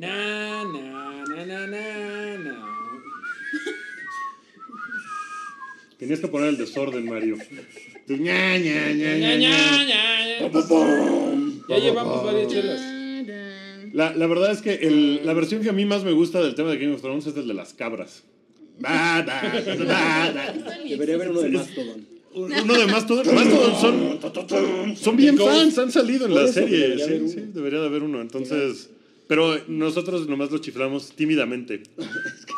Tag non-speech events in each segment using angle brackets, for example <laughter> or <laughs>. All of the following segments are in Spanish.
Na, na, na, na, na, na. Tenías que poner el desorden, Mario. Tú, ña, ña, ña, Ña, ña, ña, ña. ña. Ya llevamos varias chelas. La, la verdad es que el- la versión que a mí más me gusta del tema de Game of Thrones es el de las cabras. Ba. Debería haber uno de Mastodon. Uno de Mastodon. Mastodon son, son bien fans, han salido en Por la eso serie. debería Sí, haber sí, uno. debería de haber uno. Entonces, pero nosotros nomás lo chiflamos tímidamente. <laughs> Es que.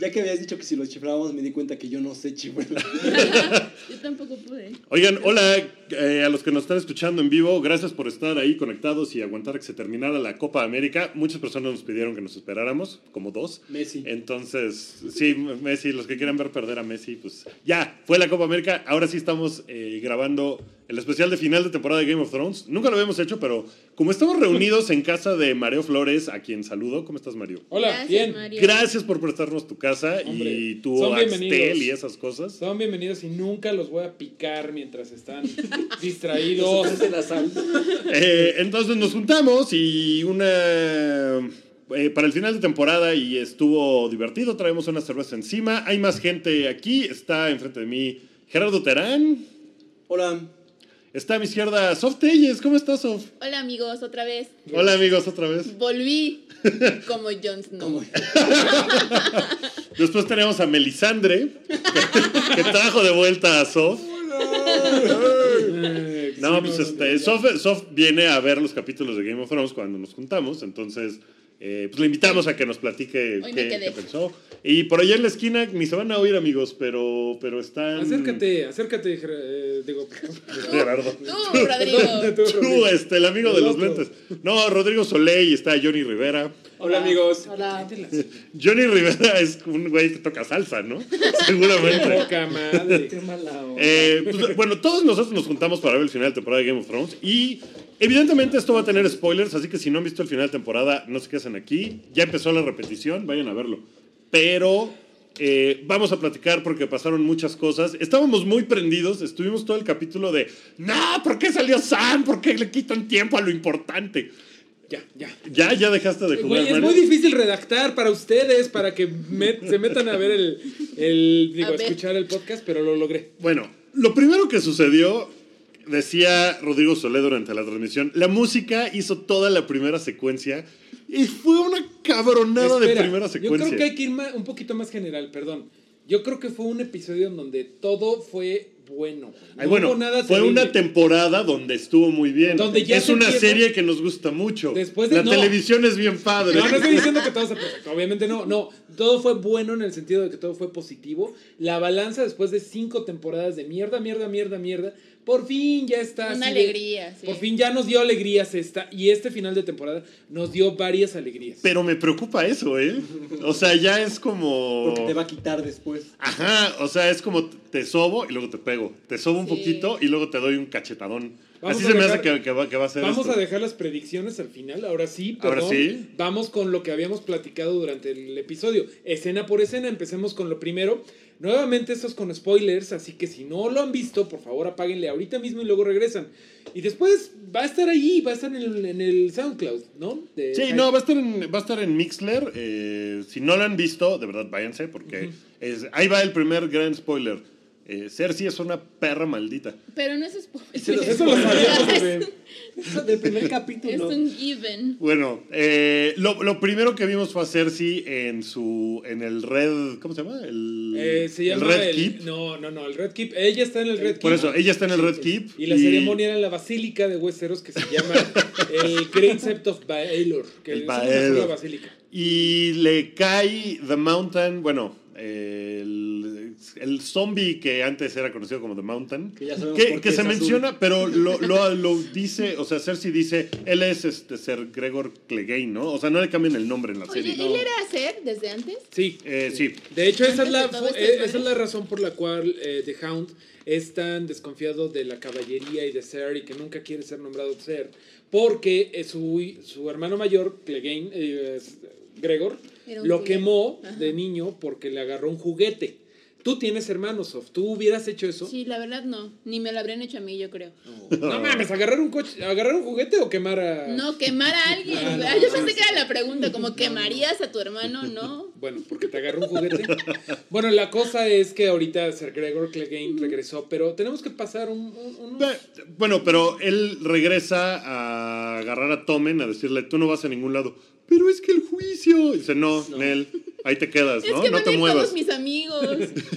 Ya que habías dicho que si lo chiflábamos, me di cuenta que yo no sé chiflar. <laughs> Yo tampoco pude. Oigan, hola eh, a los que nos están escuchando en vivo. Gracias por estar ahí conectados y aguantar que se terminara la Copa América. Muchas personas nos pidieron que nos esperáramos, como dos. Messi. Entonces, sí, Messi, los que quieran ver perder a Messi, pues ya, fue la Copa América. Ahora sí estamos eh, grabando el especial de final de temporada de Game of Thrones. Nunca lo habíamos hecho, pero como estamos reunidos en casa de Mario Flores, a quien saludo. ¿Cómo estás, Mario? Hola, Gracias, bien. Mario. Gracias por prestarnos tu casa Hombre, y tu Axtel y esas cosas. Son bienvenidos y nunca los voy a picar mientras están <laughs> distraídos. Sacarse la sal. Eh, entonces nos juntamos y una... eh, para el final de temporada y estuvo divertido, traemos una cerveza encima. Hay más gente aquí, está enfrente de mí Gerardo Terán, Hola. Está a mi izquierda Sof Telles, ¿cómo estás Sof? Hola amigos, otra vez. Hola amigos, otra vez. Volví <laughs> como Jon Snow. ¿Cómo? <laughs> Después tenemos a Melisandre, <laughs> que, trajo de vuelta a Sof. No, pues este, Sof, Sof viene a ver los capítulos de Game of Thrones cuando nos juntamos, entonces eh, pues le invitamos a que nos platique Hoy qué, qué pensó. Y por allá en la esquina ni se van a oír amigos, pero, pero están... Acércate, acércate, Ger- eh, digo. <laughs> Gerardo. Tú, Rodrigo. Tú, Tú, Rodrigo. este, el amigo de los lentes. No, Rodrigo Soleil, está Johnny Rivera. Hola, amigos. Hola. Johnny Rivera es un güey que toca salsa, ¿no? <laughs> Seguramente. Poca madre. Qué mala onda. Eh, pues, bueno, todos nosotros nos juntamos para ver el final de temporada de Game of Thrones y evidentemente esto va a tener spoilers, así que si no han visto el final de temporada, no se queden aquí. Ya empezó la repetición, vayan a verlo. Pero eh, vamos a platicar porque pasaron muchas cosas. Estábamos muy prendidos, estuvimos todo el capítulo de, no, ¿por qué salió Sam? ¿Por qué le quitan tiempo a lo importante? Ya, ya. Ya, ya dejaste de jugar. Güey, es Mario? muy difícil redactar para ustedes, para que met- se metan a ver el, el digo, A escuchar el podcast, pero lo logré. Bueno, lo primero que sucedió, decía Rodrigo Solé durante la transmisión, la música hizo toda la primera secuencia y fue una cabronada de primera Yo secuencia. creo que hay que ir un poquito más general, perdón. Yo creo que fue un episodio en donde todo fue bueno. güey. No Ay, bueno, nada fue terrible. una temporada donde estuvo muy bien. Donde ya es una empieza- serie que nos gusta mucho. Después de- la no. televisión es bien padre. No, no estoy diciendo que todo sea perfecto, obviamente no, no, todo fue bueno en el sentido de que todo fue positivo. La balanza después de cinco temporadas de mierda, mierda, mierda, mierda, por fin ya está. Una de- alegría, sí. Por fin ya nos dio alegrías esta, y este final de temporada nos dio varias alegrías. Pero me preocupa eso, ¿eh? O sea, ya es como... Porque te va a quitar después. Ajá, o sea, es como te sobo y luego te pego. Te sobo un Sí. poquito y luego te doy un cachetadón. Vamos Así a se me dejar- hace que, que va, que va a ser Vamos esto. a dejar las predicciones al final, ahora sí, Ahora perdón. sí. Vamos con lo que habíamos platicado durante el episodio. Escena por escena, empecemos con lo primero. Nuevamente esto es con spoilers, así que si no lo han visto, por favor apáguenle ahorita mismo y luego regresan. Y después va a estar ahí, va a estar en el, en el SoundCloud, ¿no? De- Sí, no, va a estar en, va a estar en Mixler. eh, si no lo han visto, de verdad váyanse, porque es, ahí va el primer gran spoiler. Eh, Cersei es una perra maldita. Pero no es spoiler. Eso lo- sabíamos. Eso del primer Es capítulo. un given. Bueno, eh, lo, lo primero que vimos fue a Cersei en su en el Red, ¿cómo se llama? El, Eh, se el llama Red el- Keep. No, no, no, el Red Keep. Ella está en el Red Por Keep. eso, ella está en el Red Keep. Y la ceremonia era en la Basílica de Westeros que se llama el Great Sept of Baelor. Que El es Baelor. la basílica. Y le cae The Mountain, bueno, el, el zombie que antes era conocido como The Mountain, Que ya sabemos que, por que se azul. menciona, pero <laughs> lo, lo, lo dice, o sea, Cersei dice, él es este Ser Gregor Clegane, ¿no? O sea, no le cambian el nombre en la Oye, serie. ¿él era ser desde antes? Sí. Eh, sí. De hecho, esa es, la, este eh, esa es la razón por la cual eh, The Hound es tan desconfiado de la caballería y de Ser y que nunca quiere ser nombrado Ser. Porque su, su hermano mayor, Clegane, eh, Gregor, lo quemó Ajá. de niño porque le agarró un juguete. Tú tienes hermanos, Sof. ¿Tú hubieras hecho eso? Sí, la verdad no. Ni me lo habrían hecho a mí, yo creo. No mames, agarrar un coche, agarrar un juguete o quemar a. No, quemar a alguien. Ah, no, Ah, yo no, pensé sí. que era la pregunta, como quemarías a tu hermano, ¿no? <laughs> Bueno, porque te agarró un juguete. bueno, la cosa es que ahorita Sir Gregor Clegane regresó, pero tenemos que pasar un. un- unos- Bueno, pero él regresa a agarrar a Tomen a decirle, tú no vas a ningún lado. Pero es que el juicio. Y dice, no, Nel, ahí te quedas, Es ¿no? que no te muevas. todos mis amigos.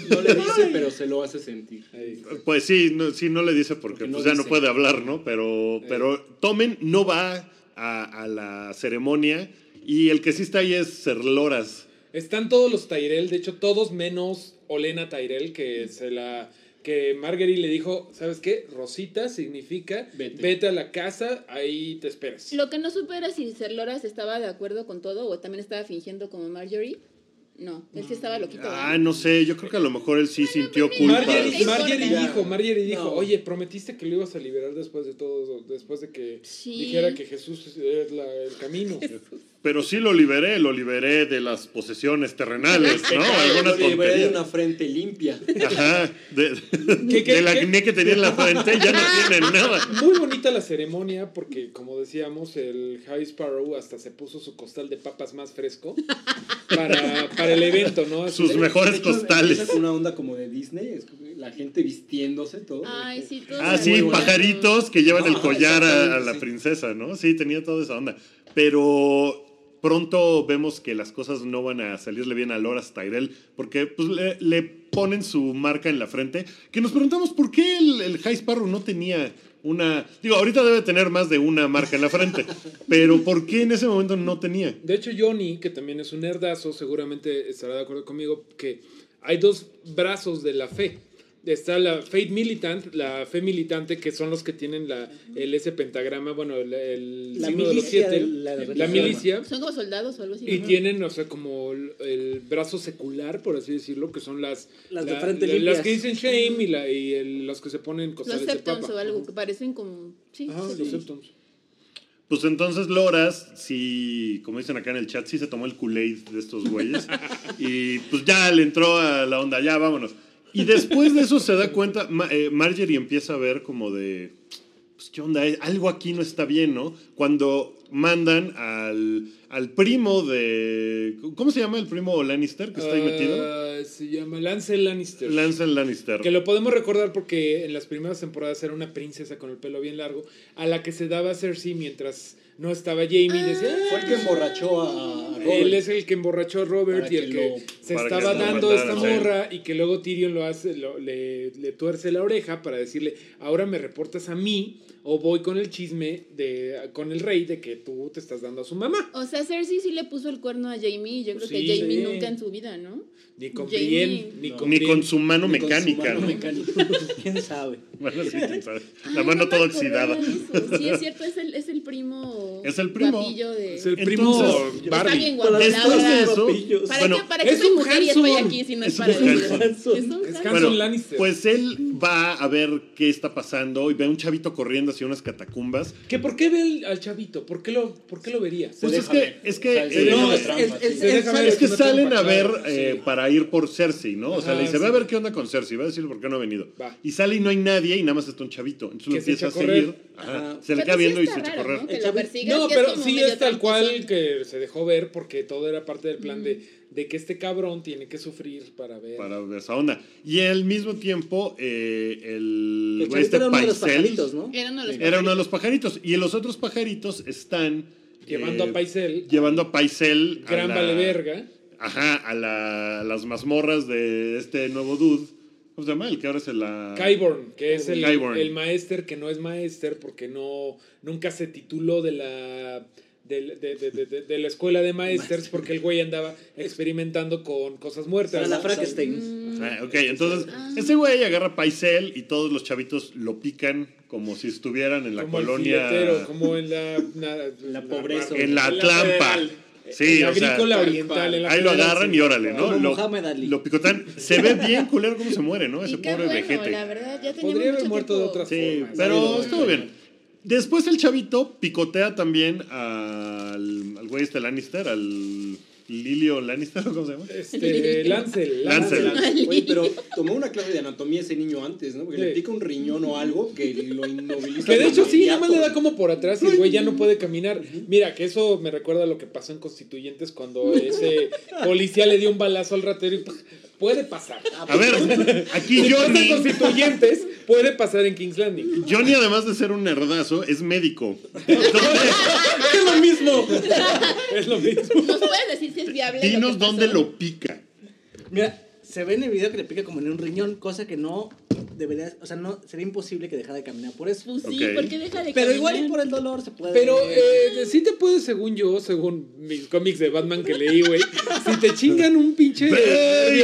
No le dice, pero se lo hace sentir. Ahí. Pues sí, no, sí, no le dice porque, Porque no pues ya no puede hablar, ¿no? Pero, pero Tomen no va a, a la ceremonia y el que sí está ahí es Ser Loras. Están todos los Tyrell, de hecho, todos menos Olena Tyrell, que se la. Que Marguerite le dijo, ¿sabes qué? Rosita significa vete. Vete. a la casa, ahí te esperas. Lo que no supe era si Ser Loras estaba de acuerdo con todo o también estaba fingiendo como Marjorie. No, él sí estaba loquito. Ah, no sé, yo creo que a lo mejor él sí sintió culpa. Marjorie, dijo, Marjorie dijo, No. oye, prometiste que lo ibas a liberar después de todo, después de que Sí. dijera que Jesús es la- el camino. Pero sí lo liberé, lo liberé de las posesiones terrenales, <laughs> ¿no? Alguna Lo liberé de una frente limpia. Ajá, de, ¿Qué, qué, del qué? acné que tenía en la frente ya no tiene <laughs> nada. Muy bonita la ceremonia porque, como decíamos, el High Sparrow hasta se puso su costal de papas más fresco para, para el evento, ¿no? Así Sus de- mejores De hecho, costales. una onda como de Disney, es como la gente vistiéndose todo. Ay, sí, todo Ah, sí, pajaritos que llevan el Ajá, collar a, la sí. princesa, ¿no? Sí, tenía toda esa onda. Pero pronto vemos que las cosas no van a salirle bien a Loras Tyrell porque pues, le, le ponen su marca en la frente. Que nos preguntamos por qué el, el High Sparrow no tenía una. Digo, ahorita debe tener más de una marca en la frente, <laughs> pero ¿por qué en ese momento no tenía? De hecho, Johnny, que también es un nerdazo, seguramente estará de acuerdo conmigo que hay dos brazos de la fe. Está la Faith Militant, la fe militante, que son los que tienen la, el ese pentagrama, bueno, el, el La signo de los siete, de la milicia, Son como soldados o algo así. y ¿no? tienen, o sea, como el, el brazo secular, por así decirlo, que son las, Las de la- frente la- limpias. las que dicen shame y, la, y el- los que se ponen Los costales de septons o algo que parecen como. Sí, Ajá, sí, los septons. Pues entonces Loras, sí, como dicen acá en el chat, sí se tomó el Kool-Aid de estos güeyes. <laughs> y pues ya le entró a la onda, ya vámonos. Y después de eso se da cuenta, eh, Marjorie empieza a ver como de, pues qué onda, Eh, algo aquí no está bien, ¿no? Cuando mandan al, al primo de, ¿cómo se llama el primo Lannister que está ahí metido? Ah, se llama Lance Lannister. Lance Lannister. Que lo podemos recordar porque en las primeras temporadas era una princesa con el pelo bien largo a la que se daba Cersei mientras no estaba Jamie. Decía, Fue el que emborrachó a, Robert. Él es el que emborrachó a Robert Para y el que que lo- se que estaba dando esta morra y que luego Tyrion lo hace, lo- le, le tuerce la oreja para decirle, ahora me reportas a mí o voy con el chisme de con el rey de que tú te estás dando a su mamá. O sea, Cersei sí le puso el cuerno a Jamie. Yo creo Sí. que Jamie Sí. nunca en su vida, ¿no? Ni con Jamie. Brienne, ni No. con Ni con su mano Con su mecánica, mano ¿no? mecánica. <laughs> ¿Quién sabe? Bueno, sí, quién sabe. Ay, <laughs> La mano no toda oxidada. Sí, es <laughs> cierto, es el, es el primo. Es el primo. de... Es el Entonces, primo está Está Barbie. bien guapo, verdad. eso, Guapillos. ¿Para bueno, qué, para qué es soy un mujer y estoy aquí si no Es es, para eso? Es un Es Hanson. Hanson Lannister. Pues él va a ver qué está pasando y ve a un chavito corriendo hacia unas catacumbas. ¿Que ¿Por qué ve el- al chavito? ¿por qué lo, por qué lo vería? Pues es que, es que, es, sí. Salen a ver eh, sí. para ir por Cersei, ¿no? O sea, Ajá, le dice, ve a sí. ver qué onda con Cersei, va a decir por qué no ha venido. Va. Y sale y no hay nadie y nada más está un chavito. Entonces lo empieza a seguir. Ajá. Se le queda sí viendo y se echa a correr. ¿no? Pero sí es tal cual que se dejó ver porque todo era parte del plan de, de que este cabrón tiene que sufrir para ver. Para ver esa onda. Y al mismo tiempo, eh, el, El este era uno de los pajaritos, ¿no? Era uno de los era uno de los pajaritos. Y los otros pajaritos están Llevando eh, a Paisel, llevando a Paisel a gran la- vale verga. Ajá, a la- las mazmorras de este nuevo dude. ¿Cómo se llama? El que ahora es el la... Kyborn, que es el, el maester que no es maester porque no nunca se tituló de la de, de- de- de- de- de la escuela de maesters porque el güey andaba experimentando con cosas muertas. La Frankenstein. Ah, ok, entonces ese güey agarra Paisel y todos los chavitos lo pican como si estuvieran en la como colonia... como en la, na- La pobreza. En la en Tlampa. Sí, en o sea, oriental. en la ahí lo agarran y órale, ¿no? Lo, picotan. Se ve bien culero cómo se muere, ¿no? Ese Y qué pobre bueno, vejete. la verdad, ya teníamos Podría haber muerto de otras Sí, formas. pero estuvo bien. Después el chavito picotea también al, al güey este Lannister, al Lilio Lannister, ¿o <laughs> ¿cómo se llama? Este, Lancel. <laughs> Lancel. Oye, pero <laughs> tomó una clase de anatomía ese niño antes, ¿no? Porque le pica un riñón o algo que lo inmoviliza. Que de hecho sí, nada más le da como por atrás y el güey ya no puede caminar. Mira, que eso me recuerda a lo que pasó en Constituyentes cuando ese policía le dio un balazo al ratero y ¡pah! Puede pasar. A ver, aquí Si Johnny, Constituyentes, puede pasar en King's Landing. Johnny, además de ser un nerdazo, es médico. <laughs> ¡Es lo mismo! Es lo mismo. ¿Nos puedes decir si es viable? Dinos dónde lo pica. Mira, se ve en el video que le pica como en un riñón, cosa que no debería, o sea, no sería imposible que dejara de caminar por eso. Pues sí, Ok. ¿por qué deja de Pero igual y por el dolor se puede. Pero eh, sí te puedes, según yo, según mis cómics de Batman que leí, güey, si te chingan un pinche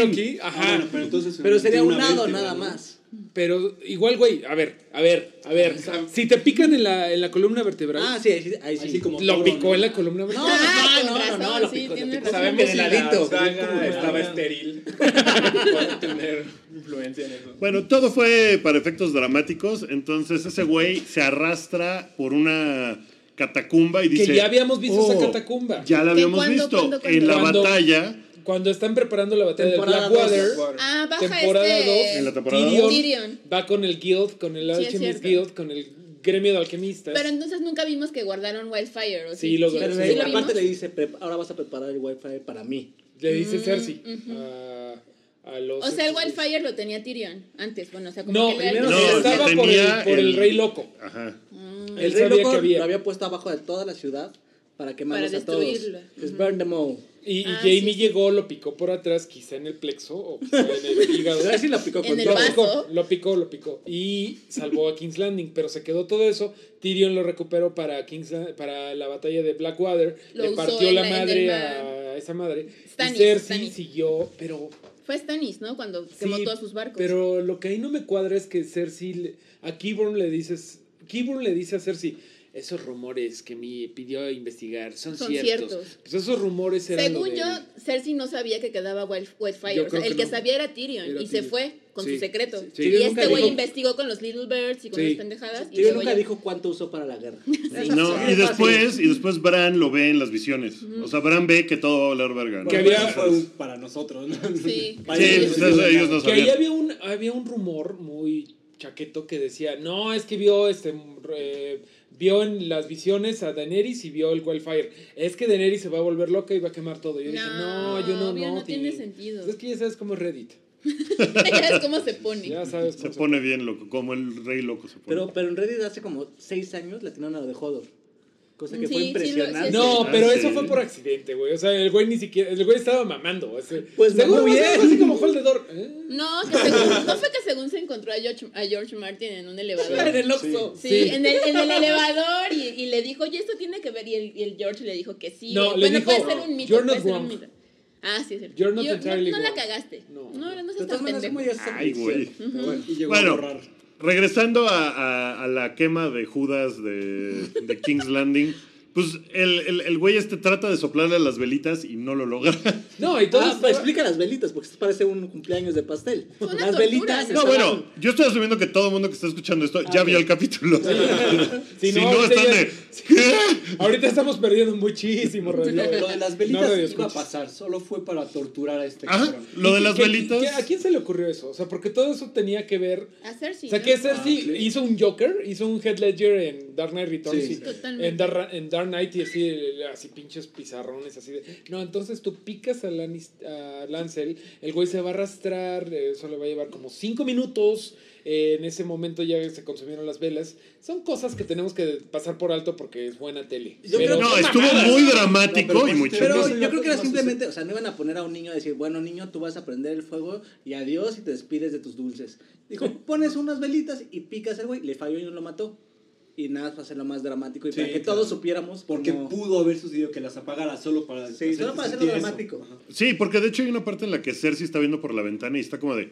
aquí, Ah, ajá. bueno, pero entonces. Pero sería un vértebra, nada ¿no? más. Pero igual, güey, a ver, a ver, a ver. Si te pican en la, en la columna vertebral, Ah, sí, ahí sí. Ahí sí. Así como lo picó ¿no? en la columna No, vertebral. Ah, no, con no, no, no, lo sí. Sabemos que estaba Ah. estéril. <laughs> Puede tener influencia en eso. Bueno, todo fue para efectos dramáticos, entonces ese güey se arrastra por una catacumba y Que dice... ya habíamos visto esa "Oh, catacumba". Ya la ¿Que habíamos cuándo, visto cuándo, cuándo? en la batalla. Cuando están preparando la batalla Temporada de Blackwater, dos. Ah, baja temporada este... 2, En la temporada Tyrion, Tyrion. va con el guild, con el Alchemist. Guild, con el gremio de alquimistas. Pero entonces nunca vimos que guardaron Wildfire, ¿o Sí, lo- Pero Sí, lo aparte vimos? le dice, "Pre- ahora vas a preparar el wifi para mí. Le dice Mm, Cersei ujú. a, a los... O sea, el Wildfire lo tenía Tyrion antes, bueno, o sea, como No, que le- primero No, estaba por, el, por el el- rey loco. Ajá. Mm. Él El rey sabía loco que había. lo había puesto abajo de toda la ciudad para quemarlos Para a todos. Es burn them all. Y, y Ah, Jamie sí, sí. llegó, lo picó por atrás, quizá en el plexo o quizá en el <laughs> hígado. A ver si la picó En con el Lo todo. vaso. picó, lo picó, lo picó. Y salvó a King's Landing, pero se quedó todo eso. Tyrion lo recuperó para King's La- para la batalla de Blackwater. Lo le partió en la la- en madre el a esa madre. Stannis, y Cersei Stannis. siguió, pero Fue Stannis, ¿no? Cuando quemó Sí, todos sus barcos. Pero lo que ahí no me cuadra es que Cersei le- a Keyborn le dices, Keyborn le dice a Cersei, esos rumores que me pidió investigar son, Son ciertos. ciertos. Pues esos rumores eran Según yo, Cersei no sabía que quedaba Wild- Wildfire. O sea, el que no. sabía era Tyrion. Era y se fue con Sí. su secreto. Sí. Y este güey dijo- investigó con los Little Birds y con Sí. las pendejadas. Y Tyrion nunca dijo cuánto usó para la guerra. <laughs> No, y es después, y después Bran lo ve en las visiones. O sea, Bran ve que todo va a valer verga. ¿no? Que había- fue un- para nosotros, ¿no? Sí. <laughs> Para Sí, ellos, ustedes- ellos no Que ahí sabían. había un, había un rumor muy chaqueto que decía, no, es que vio este eh, vio en las visiones a Daenerys y vio el Wildfire. Es que Daenerys se va a volver loca y va a quemar todo. Yo dije, no, yo no, obvio, no. no tiene tío". sentido. Es que ya sabes cómo es Reddit. <laughs> <laughs> ya ves cómo se pone. Ya sabes Se cómo se pone bien loco, como el rey loco se pone. Pero, pero en Reddit hace como seis años le atinaron a lo de Hodor. Cosa que Sí, fue impresionante. sí, No, pero sí. eso fue por accidente, güey. O sea, el güey ni siquiera. El güey estaba mamando. ese- Pues seguro mamó va a ser bien. algo así como Holdedor. ¿eh? No, que según- no fue que según se encontró a George, a George Martin en un elevador. En el Oxxo. Sí, Sí. En, el, en el elevador y, y le dijo, oye, esto tiene que ver. Y el, y el George le dijo que sí. No, le bueno, dijo, puede ser un mito. "You're puede not ser un wrong". mito. Ah, sí, es cierto. You're not Yo- entirely no, no la cagaste. No. No, no, De seas tan pendejo. Ay, güey. Bueno, y llegó Bueno. a borrar. Regresando a, la quema de Judas de King's Landing, pues el, el, el güey este trata de soplarle a las velitas y no lo logra. <laughs> No, y todo Ah, explica las velitas, porque esto parece un cumpleaños de pastel. Las tortura, velitas. ¿no? Bueno, yo estoy asumiendo que todo el mundo que está escuchando esto ya Ah, vio el capítulo. <laughs> Si si no, no, ahorita están de... <laughs> ¿Qué? Ahorita estamos perdiendo muchísimo Lo, de las velitas iba a pasar, solo fue para torturar a este Ajá, cabrón. lo de las ¿Qué- velitas. qué- ¿A quién se le ocurrió eso? O sea, porque todo eso tenía que ver. A Cersei. O sea, ¿no? que Cersei Ah, sí. hizo un Joker, hizo un Head Ledger en Dark Knight Returns. Sí. y- Totalmente. En Dark, en Dark Knight y así, así pinches pizarrones, así de. No, entonces tú picas a, Lannis- a Lancel, el güey se va a arrastrar, eso le va a llevar como cinco minutos. eh, en ese momento ya se consumieron las velas. Son cosas que tenemos que pasar por alto porque es buena tele. Yo Pero creo- No, estuvo mamadas. muy No, dramático pero y pues, chido. Pero Entonces, yo creo que era no simplemente, o sea, no iban a poner a un niño a decir, bueno, niño, tú vas a prender el fuego y adiós y te despides de tus dulces. Dijo, pones unas velitas y picas al güey, le falló y no lo mató. Y nada, para hacerlo más dramático y Sí, para que claro. todos supiéramos. Porque cómo- pudo haber sucedido que las apagara solo para. Sí, solo para hacerlo eso. dramático. Ajá. Sí, porque de hecho hay una parte en la que Cersei está viendo por la ventana y está como de,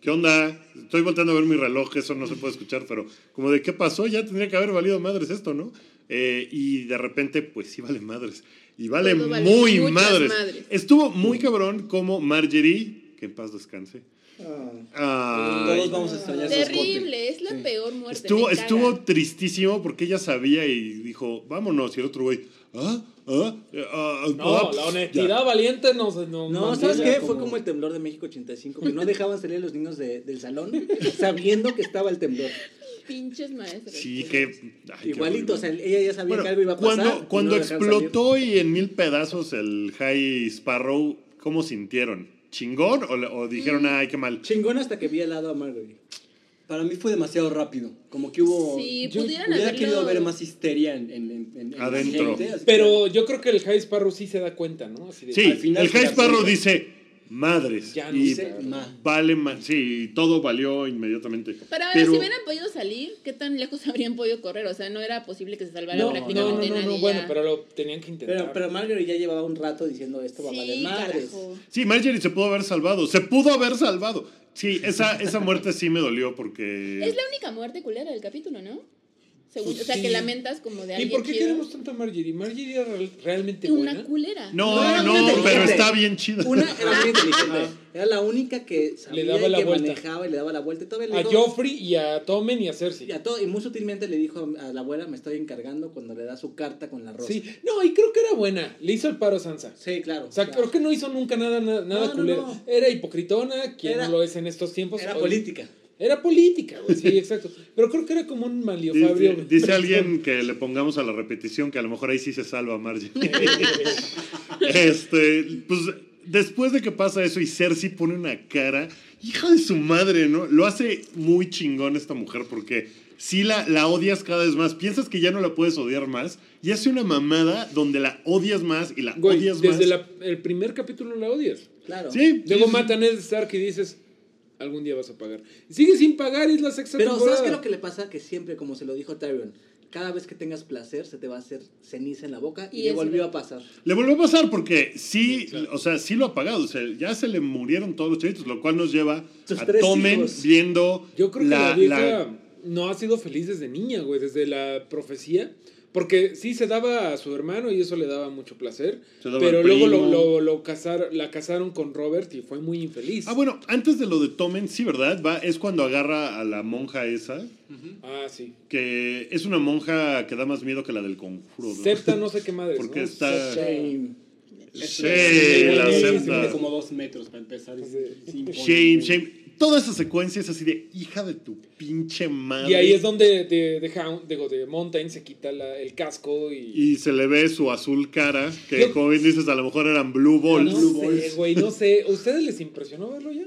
¿qué onda? Estoy volteando a ver mi reloj, eso no se puede escuchar, pero como de, ¿qué pasó? Ya tendría que haber valido madres esto, ¿no? Eh, y de repente, pues sí vale madres. Y vale muy madres. madres. Estuvo muy cabrón como Marjorie, que en paz descanse. Ah. Ay, Todos vamos a extrañar. Terrible, es la Sí. peor muerte. Estuvo, tristísimo porque ella sabía y dijo, vámonos. Y el otro güey, ¿ah? ¿ah? ah, No, la honestidad valiente no se no, ¿sabes qué? como- Fue como el temblor de México 85, que no <laughs> dejaban salir a los niños de- del salón sabiendo que estaba el temblor. Pinches maestros. Sí, que. ay, qué Igualito, o sea, ella ya sabía Bueno, que algo iba a pasar. cuando, y no explotó y en mil pedazos el High Sparrow, ¿cómo sintieron? ¿Chingón? ¿O, le- o dijeron, ay, qué mal? Chingón hasta que vi al lado a Marguerite. Para mí fue demasiado rápido. Como que hubo. Sí, yo pudieran hubiera haberlo- querido ver más histeria en, en, en- en la Adentro. gente, Pero yo creo que el High Sparrow sí se da cuenta, ¿no? Así de, Sí, al final el High Sparrow cuenta. dice, madres. Ya no y sé, ma. vale, ma- sí, todo valió inmediatamente. Pero ahora, Pero- si hubieran podido salir, ¿qué tan lejos <laughs> habrían podido correr? O sea, no era posible que se salvara No, no, prácticamente no, no, nadie. no, bueno, pero lo tenían que intentar. Pero, pero Marguerite ya llevaba un rato diciendo esto va a valer madres. carajo. Sí, Marjorie se pudo haber salvado. Se pudo haber salvado. Sí, esa, esa muerte sí me dolió porque... Es la única muerte culera del capítulo, ¿no? Según, Pues o sea, sí. que lamentas como de ¿Y alguien por qué chido. queremos tanto a Marjorie? ¿Marjorie era real- realmente Una buena? culera. No, No, pero está bien chida. Una era muy inteligente. Era la única que sabía daba y la que vuelta. manejaba y le daba la vuelta. Y todavía le A dijo- Joffrey y a Tommen y a Cersei. y, a todo, y muy sutilmente le dijo a la abuela, me estoy encargando cuando le da su carta con la rosa. Sí, no, y creo que era buena. Le hizo el paro a Sansa. Sí, claro. O sea, claro. creo que no hizo nunca nada, nada, No, no. Era hipocritona, quien Era- no lo es en estos tiempos. Era Hoy- política. Era política, güey, sí, <laughs> exacto. Pero creo que era como un Dice, maliofabrio. dice alguien <laughs> que le pongamos a la repetición que a lo mejor ahí sí se salva Marjorie. <laughs> este, pues después de que pasa eso y Cersei pone una cara, hija de su madre, ¿no? Lo hace muy chingón esta mujer porque sí la, la odias cada vez más. Piensas que ya no la puedes odiar más y hace una mamada donde la odias más y la Güey, odias desde más. la- el primer capítulo la odias. Claro. Sí, Luego sí, matan a Ned Stark y dices, algún día vas a pagar. Sigue sin pagar y es la sexta Pero temporada. ¿sabes qué es lo que le pasa? Que siempre, como se lo dijo Tyrion, cada vez que tengas placer se te va a hacer ceniza en la boca y, Y le volvió a pasar. Le volvió a pasar porque sí, o sea, sí lo ha pagado. O sea, ya se le murieron todos los chavitos, lo cual nos lleva Sus a Tomen hijos. viendo Yo creo que la, la, vieja la- no ha sido feliz desde niña, güey, desde la profecía. Porque sí se daba a su hermano y eso le daba mucho placer. Se daba Pero luego lo, lo, lo casar- la casaron con Robert y fue muy infeliz. Ah, bueno, antes de lo de Tomen, sí, ¿verdad? Va, es cuando agarra a la monja esa, Ah, sí. que es una monja que da más miedo que la del conjuro. ¿no? Septa no sé qué madre. Porque está- Shame. Sí, Mide la septa. como dos metros para empezar. Shame, shame. Toda esa secuencia es así de hija de tu pinche madre. Y ahí es donde de, de, Hound- digo, de Mountain se quita la- el casco y... Y se le ve su azul cara, que Yo- como bien dices, a lo mejor eran blue balls. no sé, güey, no sé. ¿Ustedes les impresionó verlo ya?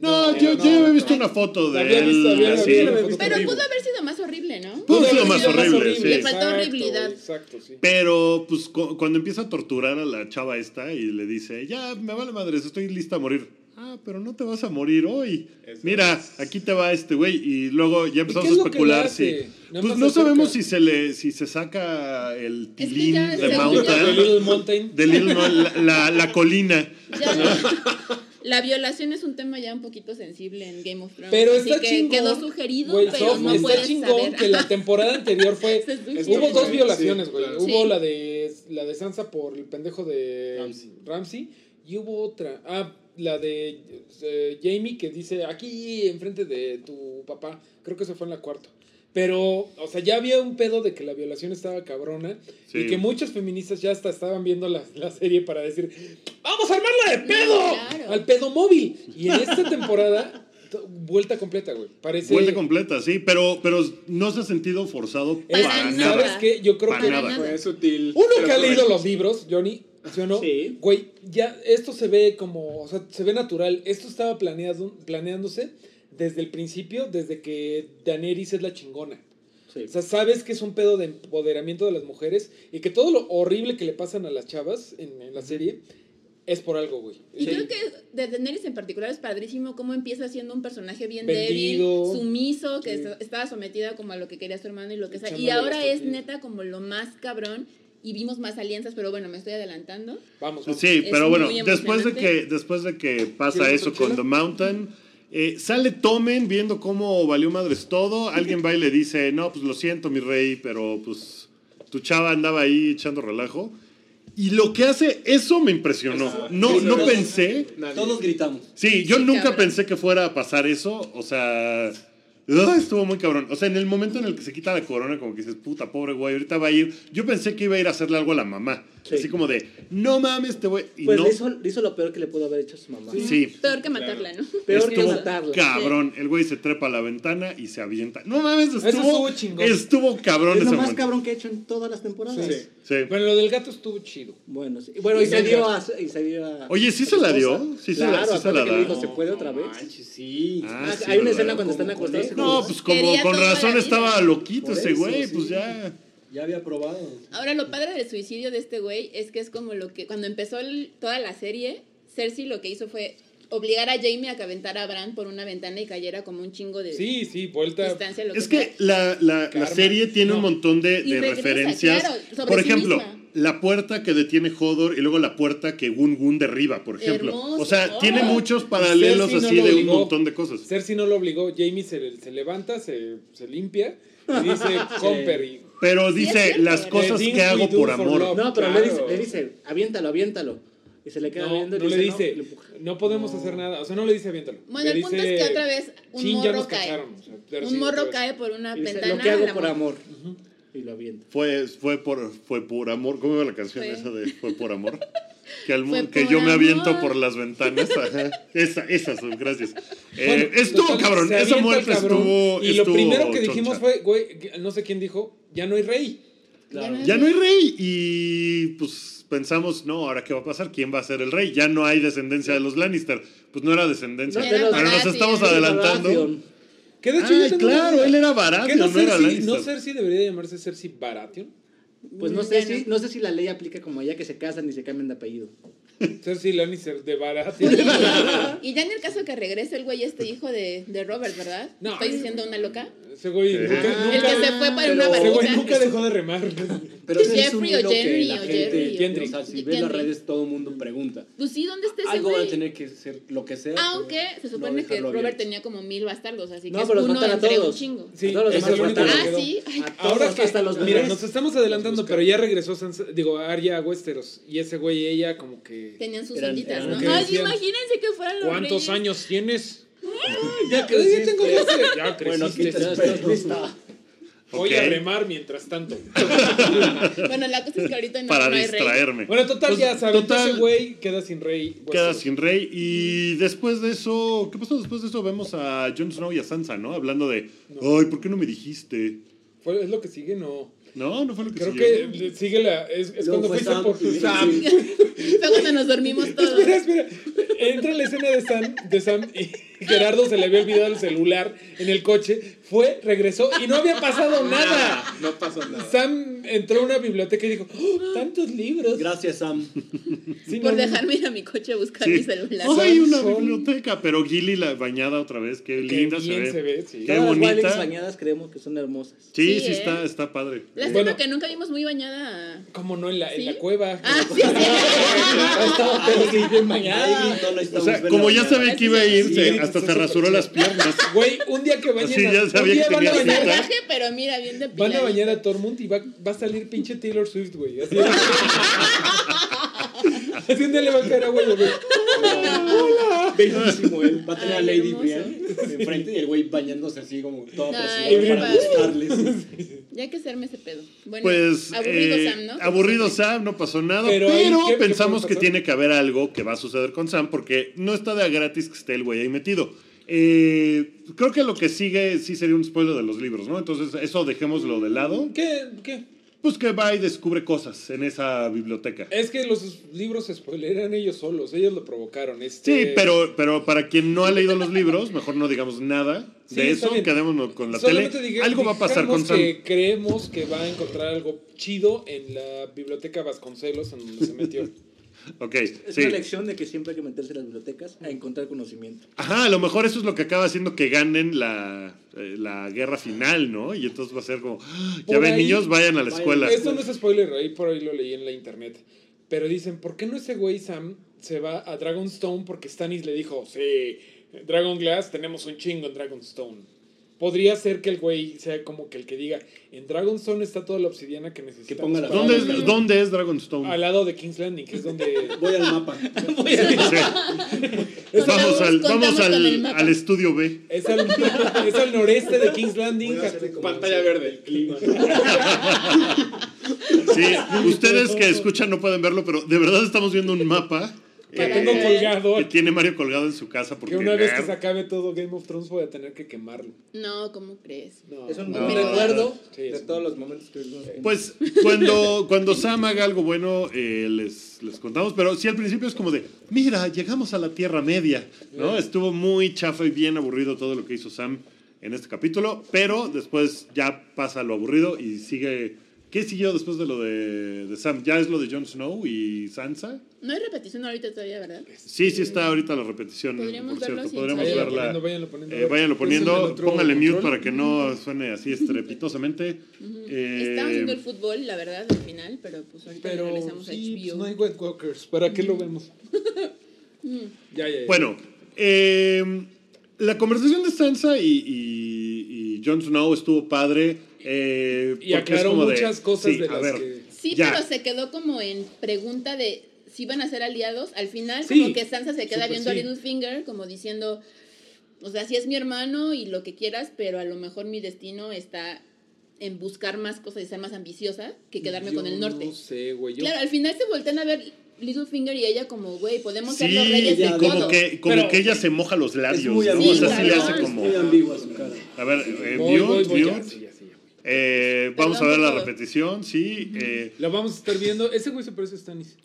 No, No, yo, no, yo había no. visto una foto de Había él. visto, había- así. Pero horrible. pudo haber sido más horrible, ¿no? Pudo haber sido más sido horrible, sí. Le faltó Exacto, horribilidad. Exacto, sí. Pero, pues, cu- cuando empieza a torturar a la chava esta y le dice, ya, me vale madres, estoy lista a morir. Ah, pero no te vas a morir hoy. Eso Mira, aquí te va este güey. Y luego ya empezamos a especular si... Pues no sabemos si se le si se saca el Es que tilín de Mountain. De Little Mountain. De Little, no, la, la- la colina. Ya, la violación es un tema ya un poquito sensible en Game of Thrones. Pero así está que chingón. quedó sugerido, pero no está puedes chingón saber. que la temporada anterior fue... <laughs> Hubo dos violaciones, güey. claro. Hubo Sí. la de la de Sansa por el pendejo de Ramsay. Ramsay y hubo otra. Ah, la de eh, Jamie que dice aquí enfrente de tu papá. Creo que eso fue en la cuarta. Pero, o sea, ya había un pedo de que la violación estaba cabrona Sí. y que muchos feministas ya hasta estaban viendo la, la serie para decir, vamos a armarla de pedo, claro. al pedo móvil. Y en esta temporada, vuelta completa, güey. Parece... Vuelta completa, sí. Pero, pero no se ha sentido forzado Es- para Para nada. ¿Sabes qué? Yo creo Para que... nada. Fue sutil. Uno que ha leído los libros, Johnny, ¿sí o no? Sí. Güey, ya esto se ve como, o sea, se ve natural. Esto estaba planeado, planeándose desde el principio, desde que Daenerys es la chingona. Sí. O sea, sabes que es un pedo de empoderamiento de las mujeres y que todo lo horrible que le pasan a las chavas en, en la serie es por algo, güey. Y Sí. creo que de Daenerys en particular es padrísimo cómo empieza siendo un personaje bien Vendido. débil, sumiso, que Sí. estaba sometida como a lo que quería su hermano y lo que sea. Y ahora es neta como lo más cabrón y vimos más alianzas, pero bueno, me estoy adelantando. Vamos, vamos. Sí, Es pero bueno, después de que después de que pasa ¿Quieres eso con? The Mountain, eh, sale Tomen viendo cómo valió madres todo. Alguien va y le dice, no, pues lo siento, mi rey, pero pues tu chava andaba ahí echando relajo. Y lo que hace, eso me impresionó. No, no pensé. Todos gritamos. Sí, yo nunca pensé que fuera a pasar eso. O sea, estuvo muy cabrón. O sea, en el momento en el que se quita la corona, como que dices, puta, pobre güey, ahorita va a ir. Yo pensé que iba a ir a hacerle algo a la mamá. Sí. Así como de, no mames, te voy. Y Pues no. le, hizo, le hizo lo peor que le pudo haber hecho a su mamá. Sí. Peor que matarla, ¿no? Peor que matarla. Cabrón, el güey se trepa a la ventana y se avienta. No mames, estuvo, estuvo chingón. Estuvo cabrón Es lo ese más momento. cabrón que he hecho en todas las temporadas. Sí. Sí. Bueno, lo del gato estuvo chido. Bueno, sí. Bueno, y se dio a. Y se dio a Oye, ¿sí se la dio? Sí se la- claro, sí se la que da. le dijo, ¿se puede otra vez? Sí. Ah, Ah, sí, hay una escena cuando están acostados. No, pues como Quería con razón estaba loquito Por ese güey, sí. pues ya. Ya había probado. Ahora, lo padre del suicidio de este güey es que es como lo que cuando empezó el- toda la serie, Cersei lo que hizo fue obligar a Jamie a que aventara a Bran por una ventana y cayera como un chingo de Sí, sí, vuelta. distancia. Lo Es sea. que la, la, la serie tiene No. un montón de, Y de regresa, referencias. claro, sobre por sí ejemplo, misma. La puerta que detiene Hodor y luego la puerta que Gun Gun derriba, por ejemplo. Hermoso. O sea, tiene muchos paralelos Cersei no así lo de un montón de cosas. Cersei no lo obligó. Jamie se, se levanta, se, se limpia y dice, <laughs> Comper. Y, Pero dice las ¿verdad? cosas The que things hago por for amor. love. No, pero Claro. le, dice, le dice, aviéntalo, aviéntalo. Y se le queda no, viendo y no le dice, dice, no, no podemos hacer nada. O sea, no le dice aviéntalo. Bueno, Le el punto dice, es que otra vez un "Chin, ya morro cae. cacharon", o sea, Un morro cae por una Y dice, ventana. lo que hago por mor- amor. Y lo avienta. Fue, fue, por, fue por amor. ¿Cómo iba la canción Fue. esa de Fue por amor? <laughs> Que, al Fue que yo me aviento por las ventanas. Ajá. Esa, esas son, gracias. Eh, estuvo total, cabrón. Esa muerte cabrón, estuvo. Y lo estuvo primero que dijimos fue, güey, no sé quién dijo, ya no hay rey. Claro. Ya no hay rey y pues pensamos, no, ahora qué va a pasar, quién va a ser el rey. Ya no hay descendencia de los Lannister. Pues no era descendencia, No, pero nos estamos adelantando. Que de hecho Ay, claro, una- él era ¿Qué Baratheon, no no, era Cersei, Lannister. no Cersei debería llamarse Cersei Baratheon? Pues no sé, si, no sé si la ley aplica como allá que se casan y se cambian de apellido. Cersei Lannister de Baratheon. Y ya en el caso que regrese el güey este hijo de, de Robert, ¿verdad? No. ¿Estoy diciendo una loca? Ese güey nunca, Ah, El que se fue para una ese güey nunca dejó de remar. Pero ese es un Jeffrey o hilo que Jerry la o gente, Jerry o- Gendry. o sea, si ves las redes todo el mundo pregunta. Pues sí, ¿dónde está ese Algo va a tener que ser lo que sea. Aunque se no supone que Robert tenía como mil bastardos, así que No, es pero los uno matan a entre un todos. chingo. Sí, A todos los demás. Ah, sí. Ahora que, hasta los mira, nos estamos adelantando, pero ya regresó Sansa, digo, Arya a Westeros. Y ese güey y ella como que... Tenían sus onditas, ¿no? Ay, imagínense que fueran los ¿Cuántos años tienes? <laughs> Ya Ya creciste. tengo 12. Ya Bueno, aquí creciste. te espero. Voy a remar mientras tanto. <laughs> Bueno, la cosa es que ahorita no, para no hay rey. distraerme. Bueno, total, Pues, ya sabes, total- ese güey queda sin rey. Queda sin rey. Y después de eso, ¿qué pasó después de eso? Vemos a Jon Snow y a Sansa, ¿no? Hablando de, ay, ¿por qué no me dijiste? Fue- ¿Es lo que sigue? No. No, no fue lo que Creo siguió. que sigue la... Es, es cuando fue fuiste Sam, por y- Sam. <laughs> Fue cuando nos dormimos <laughs> todos. Espera, espera. Entra la escena de Sam, de Sam y <laughs> Gerardo se le había olvidado el celular en el coche. Fue, regresó y no había pasado <laughs> nada. No pasó nada. Sam entró a una biblioteca y dijo, "Oh, tantos libros. Gracias, Sam. <laughs> Sí, Por no, dejarme ir a mi coche a buscar Sí. mi celular. ¡Ay, una Son- biblioteca! Pero Gilly la bañada otra vez, qué Qué linda bien se ve. sí. Qué Todas las bonita. Wildlings bañadas creemos que son hermosas. Sí, Sí, sí, ¿eh? está, está padre. Lástima Bueno. que nunca vimos muy bañada. ¿Cómo no? En la, en la cueva. Ah, sí, sí. Estaba pero bien bañada. No O necesitamos sea, verla como ya sabía que iba a ir, Sí, se- sí, hasta se rasuró las piernas. <laughs> Güey, un día que bañen Sí, a, ya un sabía día que van a bañar, pero mira, bien de van a bañar a Tormund y va, va a salir pinche Taylor Swift, güey. Así, <laughs> <laughs> así un día le va a caer a güey, güey. Bellísimo él. Va a tener a Lady hermoso. Brienne enfrente y el güey bañándose así como todo Ay, apresurado para padre. gustarles. Ya hay que hacerme ese pedo. Bueno, Pues, aburrido eh, Sam, ¿no? aburrido Sam, no pasó nada, Pero pero, ahí, ¿qué- qué pensamos que tiene que haber algo que va a suceder con Sam, porque no está de a gratis que esté el güey ahí metido. Eh, creo que lo que sigue sí sería un spoiler de los libros, ¿no? Entonces, eso dejémoslo de lado. ¿Qué? ¿Qué? Pues que va y descubre cosas en esa biblioteca. Es que los libros se spoileran ellos solos, ellos lo provocaron. Este... Sí, pero, pero para quien no ha leído los libros, mejor no digamos nada Sí, de eso, quedémonos con la Solamente tele. algo va a pasar con Sam. que creemos que va a encontrar algo chido en la biblioteca Vasconcelos, en donde se metió. <laughs> Ok, Es sí. una lección de que siempre hay que meterse en las bibliotecas a encontrar conocimiento. Ajá, a lo mejor eso es lo que acaba haciendo que ganen la, eh, la guerra final, ¿no? Y entonces va a ser como, "Ah, ya Por ven, ahí- niños, vayan a la vayan. escuela. Esto no es spoiler, ahí por ahí lo leí en la internet. Pero dicen, ¿por qué no ese güey Sam se va a Dragonstone? Porque Stannis le dijo, sí, Dragon Glass, tenemos un chingo en Dragonstone. Podría ser que el güey sea como que el que diga, en Dragonstone está toda la obsidiana que necesitamos. Que ponga la- para ¿Dónde matar". es, ¿Dónde es Dragonstone? Al lado de King's Landing, que es donde... <laughs> Voy al mapa. <laughs> Sí. <laughs> Vamos al, contamos vamos con el al, mapa. al estudio B. Es al, es al noreste de King's Landing. Pantalla verde. El clima. Sí, ustedes que escuchan no pueden verlo, pero de verdad estamos viendo un mapa Que tengo colgado. que tiene Mario colgado en su casa porque Que una vez que se acabe todo Game of Thrones voy a tener que quemarlo. No, ¿cómo crees? No. Es un No. recuerdo Sí, De todos los momentos que vivimos. Pues cuando, cuando Sam haga algo bueno, eh, les, les contamos. Pero sí, al principio es como de, mira, llegamos a la Tierra Media. ¿no? Estuvo muy chafa y bien aburrido todo lo que hizo Sam en este capítulo. Pero después ya pasa lo aburrido y sigue... ¿Qué siguió después de lo de, de Sam? ¿Ya es lo de Jon Snow y Sansa? No hay repetición ahorita todavía, ¿verdad? Sí, sí está ahorita la repetición, Podríamos por verlo cierto. Podríamos. Váyanlo verla. poniendo, váyanlo poniendo. Eh, váyanlo poniendo, póngale mute control. para que no suene así estrepitosamente. Eh, Estamos viendo el fútbol, la verdad, al final, pero pues ahorita Pero regresamos a sí, pues HBO. no hay White Walkers. ¿Para qué lo vemos? <laughs> ya, ya, ya. Bueno, eh, la conversación de Sansa y, y, y Jon Snow estuvo padre. eh, Y aclaró de- muchas cosas sí, de a las ver, que- Sí, Ya. pero se quedó como en pregunta de si van a ser aliados. Al final, Sí, como que Sansa se queda viendo sí. a Littlefinger como diciendo, o sea, sí es mi hermano y lo que quieras, pero a lo mejor mi destino está en buscar más cosas y ser más ambiciosa que quedarme Yo con el norte. No sé, güey. yo- Claro, al final se voltean a ver Littlefinger y ella como, güey, podemos ser Sí, los reyes de ya, como todo. que, como Pero- que ella se moja los labios. Es muy ¿no? ambigua. O sea, sí le hace como. Es muy ambigua su cara. A ver, eh, Voy, mute, voy, voy, ya, mute. sí, ya, sí, ya, güey. Eh, vamos a ver la repetición, sí. eh, Lo vamos a estar viendo. Ese güey se parece a Stanis. <laughs>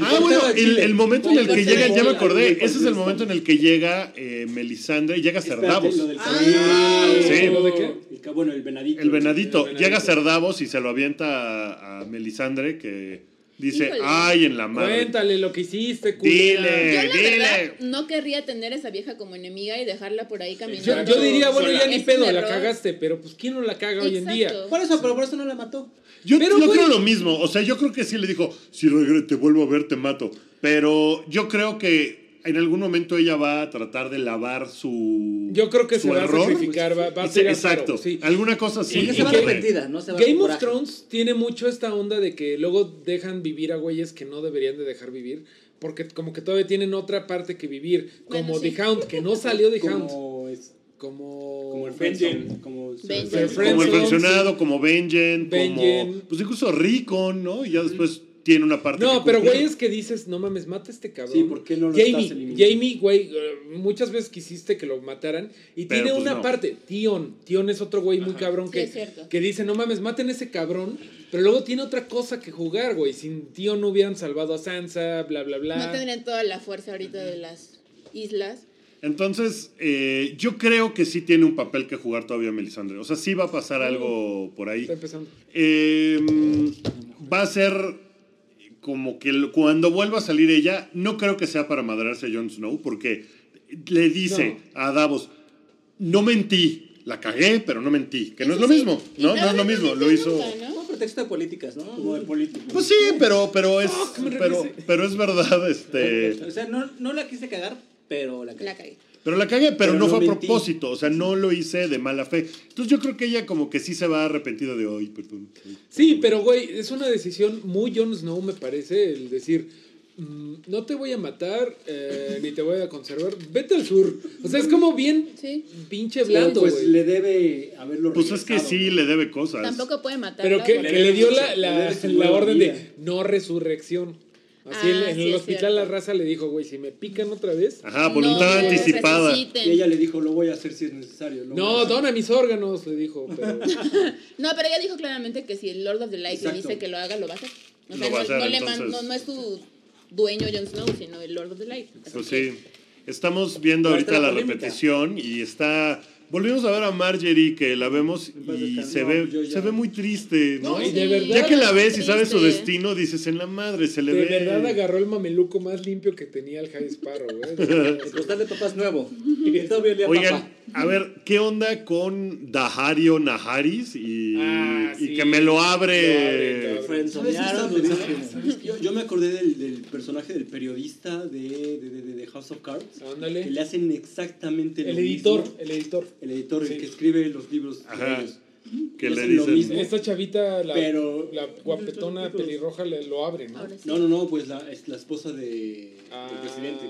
Ah, bueno, el, el momento en el que llega, ya me acordé, ese es el momento en el que llega eh, Melisandre y llega Cerdavos. Ah, sí. ¿Lo de qué? El ca- bueno, el venadito. El venadito, El venadito. llega Cerdavos y se lo avienta a, a Melisandre que dice, Híjole. ay, en la madre. Cuéntale lo que hiciste, culera. Dile. Yo la dile. verdad no querría tener a esa vieja como enemiga y dejarla por ahí caminando. yo diría, bueno, ya ni pedo, la cagaste, pero pues ¿quién no la caga hoy en día? Por eso, pero por eso no la mató. Yo, Pero, yo creo lo mismo, o sea, yo creo que sí le dijo, si te vuelvo a ver, te mato. Pero yo creo que en algún momento ella va a tratar de lavar su Yo creo que su se va a error. sacrificar, va, va a Y se- ser Exacto, sí. alguna cosa así. Porque Y se va arrepentida, no se va Game of. Thrones tiene mucho esta onda de que luego dejan vivir a güeyes que no deberían de dejar vivir. Porque como que todavía tienen otra parte que vivir. Bueno, Como sí. The Hound, que no salió The Hound. Como, es- Como... como el. Friendzone. Como Benjen. Fair como el pensionado, sí. como Benjen, Benjen. como pues incluso Rickon, ¿no? Y ya después tiene una parte No, pero cumplir. güeyes que dices, no mames, mata a este cabrón. Sí, ¿por qué no lo Jamie, estás? Jamie, güey, eh, muchas veces quisiste que lo mataran. Y Pero, tiene pues, una no. parte, Tion. Tion es otro güey muy cabrón Sí, que, es cierto. que dice, no mames, maten a ese cabrón. Pero luego tiene otra cosa que jugar, güey. Sin Tion no hubieran salvado a Sansa, bla, bla, bla. No tendrían toda la fuerza ahorita de las islas. Entonces, eh, yo creo que sí tiene un papel que jugar todavía Melisandre. O sea, sí va a pasar algo por ahí. Está empezando. Eh, va a ser como que cuando vuelva a salir ella, no creo que sea para madrarse a Jon Snow, porque le dice a Davos, no mentí, la cagué, pero no mentí, que no es lo mismo, no, no es lo mismo, lo hizo... pretexto de políticas, ¿no? Como de político. Pues sí, pero, pero es, <laughs> pero, pero es verdad, este... O sea, no, no la quise cagar, pero la cagué. La cagué. Pero la cagué, pero, Pero no, no fue a propósito, o sea, no lo hice de mala fe. Entonces yo creo que ella como que sí se va arrepentida de hoy, perdón. Sí, pero güey, es una decisión muy Jon Snow, me parece, el decir, mm, no te voy a matar, eh, ni te voy a conservar, vete al sur. O sea, es como bien Sí. pinche Pero, blando, pues güey. le debe haberlo Pues es que sí ¿no? le debe cosas. Tampoco puede matarla. Pero que, que le dio la, la, orden de no resurrección. Así Ah, en, en sí, el hospital cierto. la raza le dijo, güey, si me pican otra vez. Ajá, voluntad No, anticipada. resuciten. Y ella le dijo, lo voy a hacer si es necesario. No, hacer". dona mis órganos, le dijo. Pero, <laughs> No, pero ella dijo claramente que si el Lord of the Light le dice que lo haga, lo va a hacer. O Lo sea, va a no, hacer, no man- no, no es su dueño Jon Snow, sino el Lord of the Light. Así Pues que- sí. Estamos viendo ahorita la repetición y está. Volvimos a ver a Marjorie que la vemos y se No, ve, ya- se ve muy triste, ¿no? No, y de verdad- ya que la ves y sabes su destino, dices en la madre, se le de ve. verdad agarró el mameluco más limpio que tenía el High Sparrow, güey. <laughs> El costal de papas nuevo. Y todavía olía a Oigan, papa. a ver, ¿qué onda con Dahario Naharis? Y, Ah, y que me lo abre. Yo, me acordé del, del personaje del periodista de, de, de- de House of Cards. Que Ándale. le hacen exactamente lo editor, mismo. el editor. El editor, Sí. el que escribe los libros de Ajá. ellos. Que Le lo dicen. mismo. Esta chavita, la, Pero- la guapetona pelirroja, le, lo abre, ¿no? Sí. No, no, no, pues la, es la esposa de, Ah, del presidente.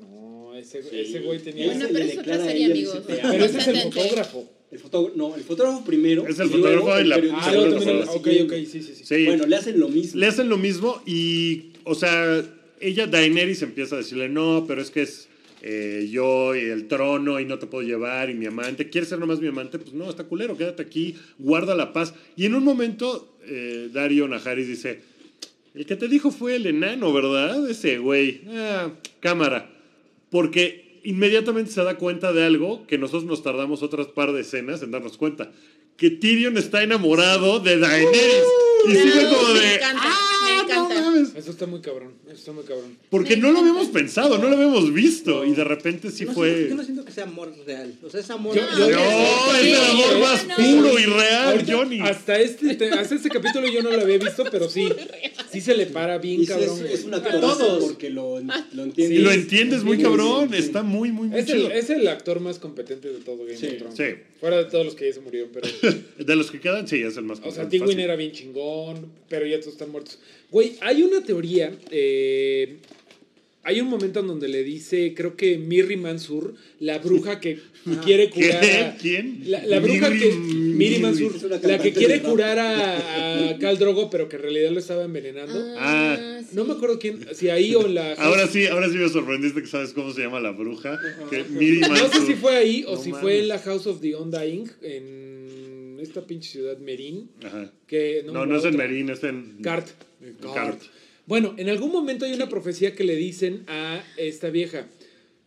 No, ese, Sí. ese güey tenía... Bueno, pero le es otra declara a serie, ella, amigos. dice, "Te Pero amo". ese es el fotógrafo. El fotógrafo, no, el fotógrafo primero. Es el y luego fotógrafo y la- Ah, luego también. temporada. Ok, ok, sí, sí, sí. Sí, Bueno, le hacen lo mismo. le hacen lo mismo y, o sea, ella, Daenerys, empieza a decirle, no, pero es que es eh, yo y el trono y no te puedo llevar y mi amante. ¿Quieres ser nomás mi amante? Pues no, está culero, quédate aquí, guarda la paz. Y en un momento, eh, Dario Najaris dice, el que te dijo fue el enano, ¿verdad? Ese güey. Ah, cámara. Porque inmediatamente se da cuenta de algo que nosotros nos tardamos otras par de escenas en darnos cuenta. Que Tyrion está enamorado de Daenerys. y sí fue Bravo, como de... "Ah, me no encanta". mames". Eso está muy cabrón. Eso está muy cabrón. Porque no lo habíamos pensado, no lo habíamos visto. Y de repente sí no fue... Yo no siento que sea amor real. O sea, es amor. Yo- yo- No, es el amor más puro y real, Johnny. Hasta este, te- hasta este capítulo yo no lo había visto, pero sí. Sí se le para bien Y sí, cabrón. es, es un A todos. porque lo, lo entiende. Y lo entiendes muy Sí, cabrón, sí, sí. está muy, muy, muy Es el, chido. es el actor más competente de todo Game Sí, of Thrones. sí. Fuera de todos los que ya se murieron, pero. <laughs> De los que quedan, sí, es el más O sea, fácil. Tywin era bien chingón, pero ya todos están muertos. Güey, hay una teoría. eh, hay un momento en donde le dice, creo que Mirri Mansur, la bruja que <laughs> quiere curar. ¿Qué? a- ¿Quién? La, la bruja Mirri- que. Miri Mirri. Mansur, la que quiere curar a, a Khal Drogo, pero que en realidad lo estaba envenenando. Ah, sí. No me acuerdo quién, si ahí o en la. <laughs> Ahora sí, ahora sí me sorprendiste que sabes cómo se llama la bruja. Que No sé si fue ahí o No si mames. fue en la House of the Undying, en esta pinche ciudad Merín. Ajá. Que, No, no, es en. Merín, es en... Cart. Cart. Bueno, en algún momento hay una profecía que le dicen a esta vieja,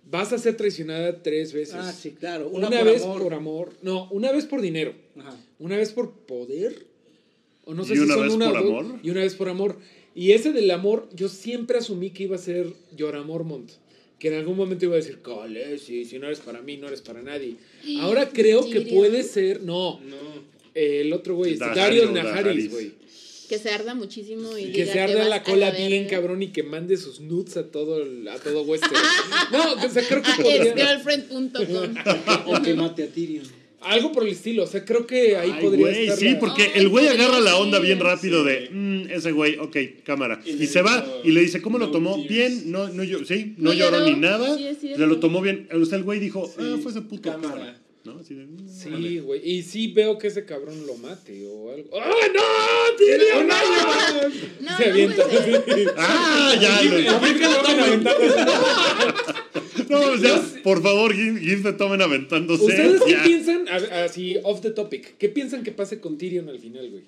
vas a ser traicionada tres veces. Ah, sí, claro. Una, Una, por vez amor. por amor. No, una vez por dinero. Ajá. Una vez por poder. O no sé ¿Y si una son vez una por amor? Y una vez por amor. Y ese del amor, yo siempre asumí que iba a ser Yoramor Mont. Que en algún momento iba a decir, cole, si, si no eres para mí, no eres para nadie. <gasps> Ahora creo que puede ser. No, No. el otro güey, este, Dario Najaris. güey. Que se arda muchísimo y Que diga se arda la cola bien cabrón y que mande sus nudes a todo, el- a todo Westeros. <laughs> No, o sea, creo que A podría. exgirlfriend.com. O que mate a Tyrion. Algo por el estilo, o sea, creo que ahí Ay, podría güey, estar. sí, la- porque Ay, el güey agarra la ser. onda bien rápido Sí. de, "Mm, ese güey, ok, cámara. Y Y, se va y le dice, ¿cómo lo "No tomó? tears". Bien, no, no, yo, sí, no, No lloró lloró, ni nada. sí, se lo tomó bien. O sea, el güey dijo, ah, Sí, fue ese puto cámara. cámara. ¿No? Así de, "Mm, Sí, güey. Y sí veo que ese cabrón lo mate o algo. ¡Ah, no! ¡Tiene un año! <laughs> No, Se no avienta. <laughs> Ah, ya. lo-. <laughs> No, o sea, por favor, Gim, Gim te tomen aventándose. ¿Ustedes qué ya. piensan? Así, off the topic. ¿Qué piensan que pase con Tyrion al final, güey?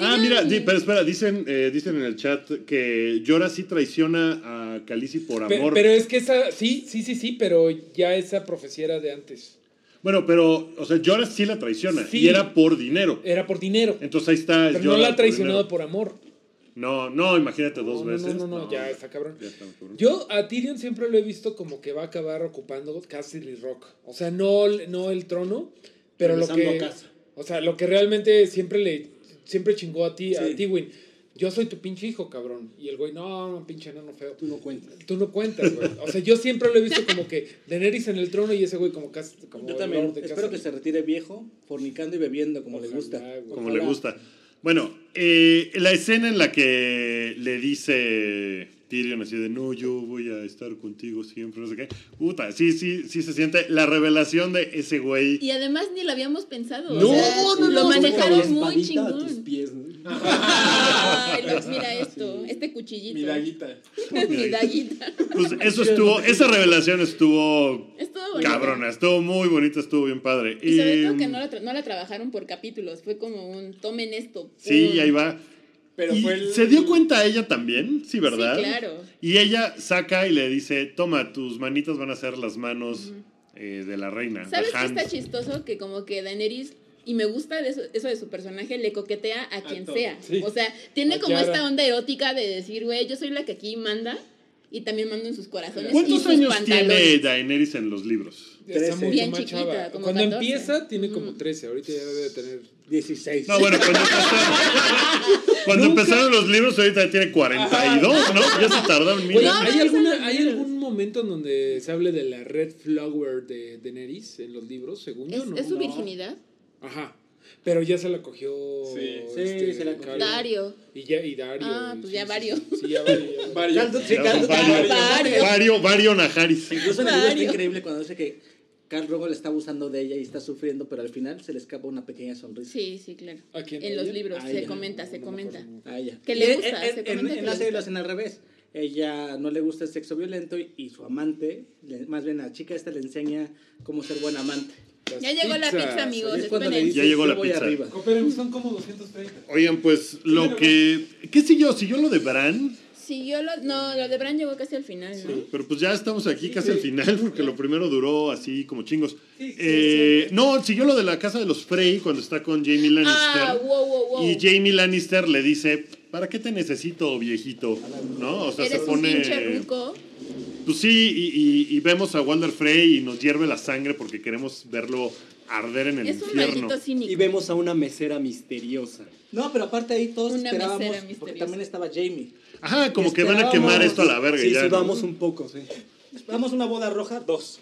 Ah, mira, di- pero espera, dicen, eh, dicen en el chat que Llora sí traiciona a Khaleesi por amor. Pero es que esa, sí, sí, sí, sí, pero ya esa profecía era de antes. Bueno, pero, o sea, Llora sí la traiciona. Sí. Y era por dinero. Era por dinero. Entonces ahí está. Pero no Jorah la ha traicionado por amor. No, no, imagínate dos No, veces. no, no, no, ya está cabrón. Ya está cabrón. Yo a Tyrion siempre lo he visto como que va a acabar ocupando Castle Rock. O sea, no, no el trono, pero lo que. casa. O sea, lo que realmente siempre le siempre chingó a ti, a. Tywin. Yo soy tu pinche hijo, cabrón. Y el güey, no, no, pinche enano feo. Tú no cuentas. Tú no cuentas, güey. O sea, yo siempre lo he visto como que Daenerys en el trono y ese güey como, cas- como Yo también. Lord de Espero que se retire viejo, fornicando y bebiendo como le gusta. güey. Como Ojalá. le gusta. Bueno, eh, la escena en la que le dice Tyrion así de no, yo voy a estar contigo siempre, no sé qué. Puta, sí, sí, sí se siente la revelación de ese güey. Y además ni lo habíamos pensado. No, o sea, no, Lo no, manejaron La muy espadita a tus chingón. pies. ¿no? <laughs> Ay, Lux, mira esto, este cuchillito. Mi daguita. Mi daguita. Pues eso estuvo, esa revelación estuvo Estuvo cabrona, estuvo muy bonita, estuvo bien padre. Y sobre todo Y, que no la, tra- no la trabajaron por capítulos, fue como un tomen esto. Sí, pum. ahí va. Pero Y fue el... se dio cuenta ella también, sí, ¿verdad? Sí, claro. Y ella saca y le dice, toma, tus manitas van a ser las manos eh, de la reina. ¿Sabes qué está chistoso? Que como que Daenerys, y me gusta de eso, eso de su personaje, le coquetea a quien todo. sea. Sí. O sea, tiene A como Yara. esta onda erótica de decir, güey, yo soy la que aquí manda y también mando en sus corazones y ¿Cuántos sus años pantalones. tiene Daenerys en los libros? Está Trece. mucho Bien más chiquita, chava. como Cuando 14. empieza tiene como 13, ahorita ya debe de tener... 16. No, bueno, cuando empezaron, cuando empezaron los libros, ahorita tiene 42, ¿no? Ya se tardaron mil Oye. ¿hay, no, alguna, esas ¿hay libros. algún momento en donde se hable de la Red Flower de Daenerys en los libros, según yo? ¿Es, ¿no? es su No. virginidad? Ajá. Pero ya se la cogió. Sí. este, Sí, se la Dario. cogió. Dario. Y, ya, y Dario. Ah, pues ya sí, Vario. Sí, sí, ya Vario. ya Vario. Varios. Sí, Ya, caldo- Vario. Vario. Vario, Najaris. Incluso en el libro está increíble cuando dice que Carl Drogo le está abusando de ella y está sufriendo, pero al final se le escapa una pequeña sonrisa Sí, sí, claro. ¿A quién? En los ¿Ella? libros se ella. comenta, se comenta. a ella. Que le gusta, en- se en- comenta en la serie lo hacen al revés. Ella no le gusta el sexo violento y, y su amante, le- más bien la chica esta le enseña cómo ser buen amante. Las Ya llegó la pizza, amigos. Ya llegó "Yo la pizza". arriba. Cooperen, son como 230. Oigan, pues lo que. ¿Qué siguió? ¿Siguió lo de Bran? Siguió lo, no, lo de Bran llegó casi al final, ¿no? Pero pues ya estamos aquí casi al final <laughs> porque lo primero duró así como chingos. Sí, sí, Eh, no, siguió lo de la casa de los Frey cuando está con Jamie Lannister. Ah, wow, wow, wow. Y Jamie Lannister le dice, ¿para qué te necesito, viejito? ¿No? O sea, Eres se un pone... ruco. Pues sí, y, y- y vemos a Walder Frey y nos hierve la sangre porque queremos verlo arder en el Es un infierno. cínico. Y vemos a una mesera misteriosa. No, pero aparte ahí todos Una esperábamos, porque también estaba Jamie. Ajá, como que van a quemar esto a la verga Sí, ya. ¿no? sudamos un poco, sí. Vamos una boda roja, dos.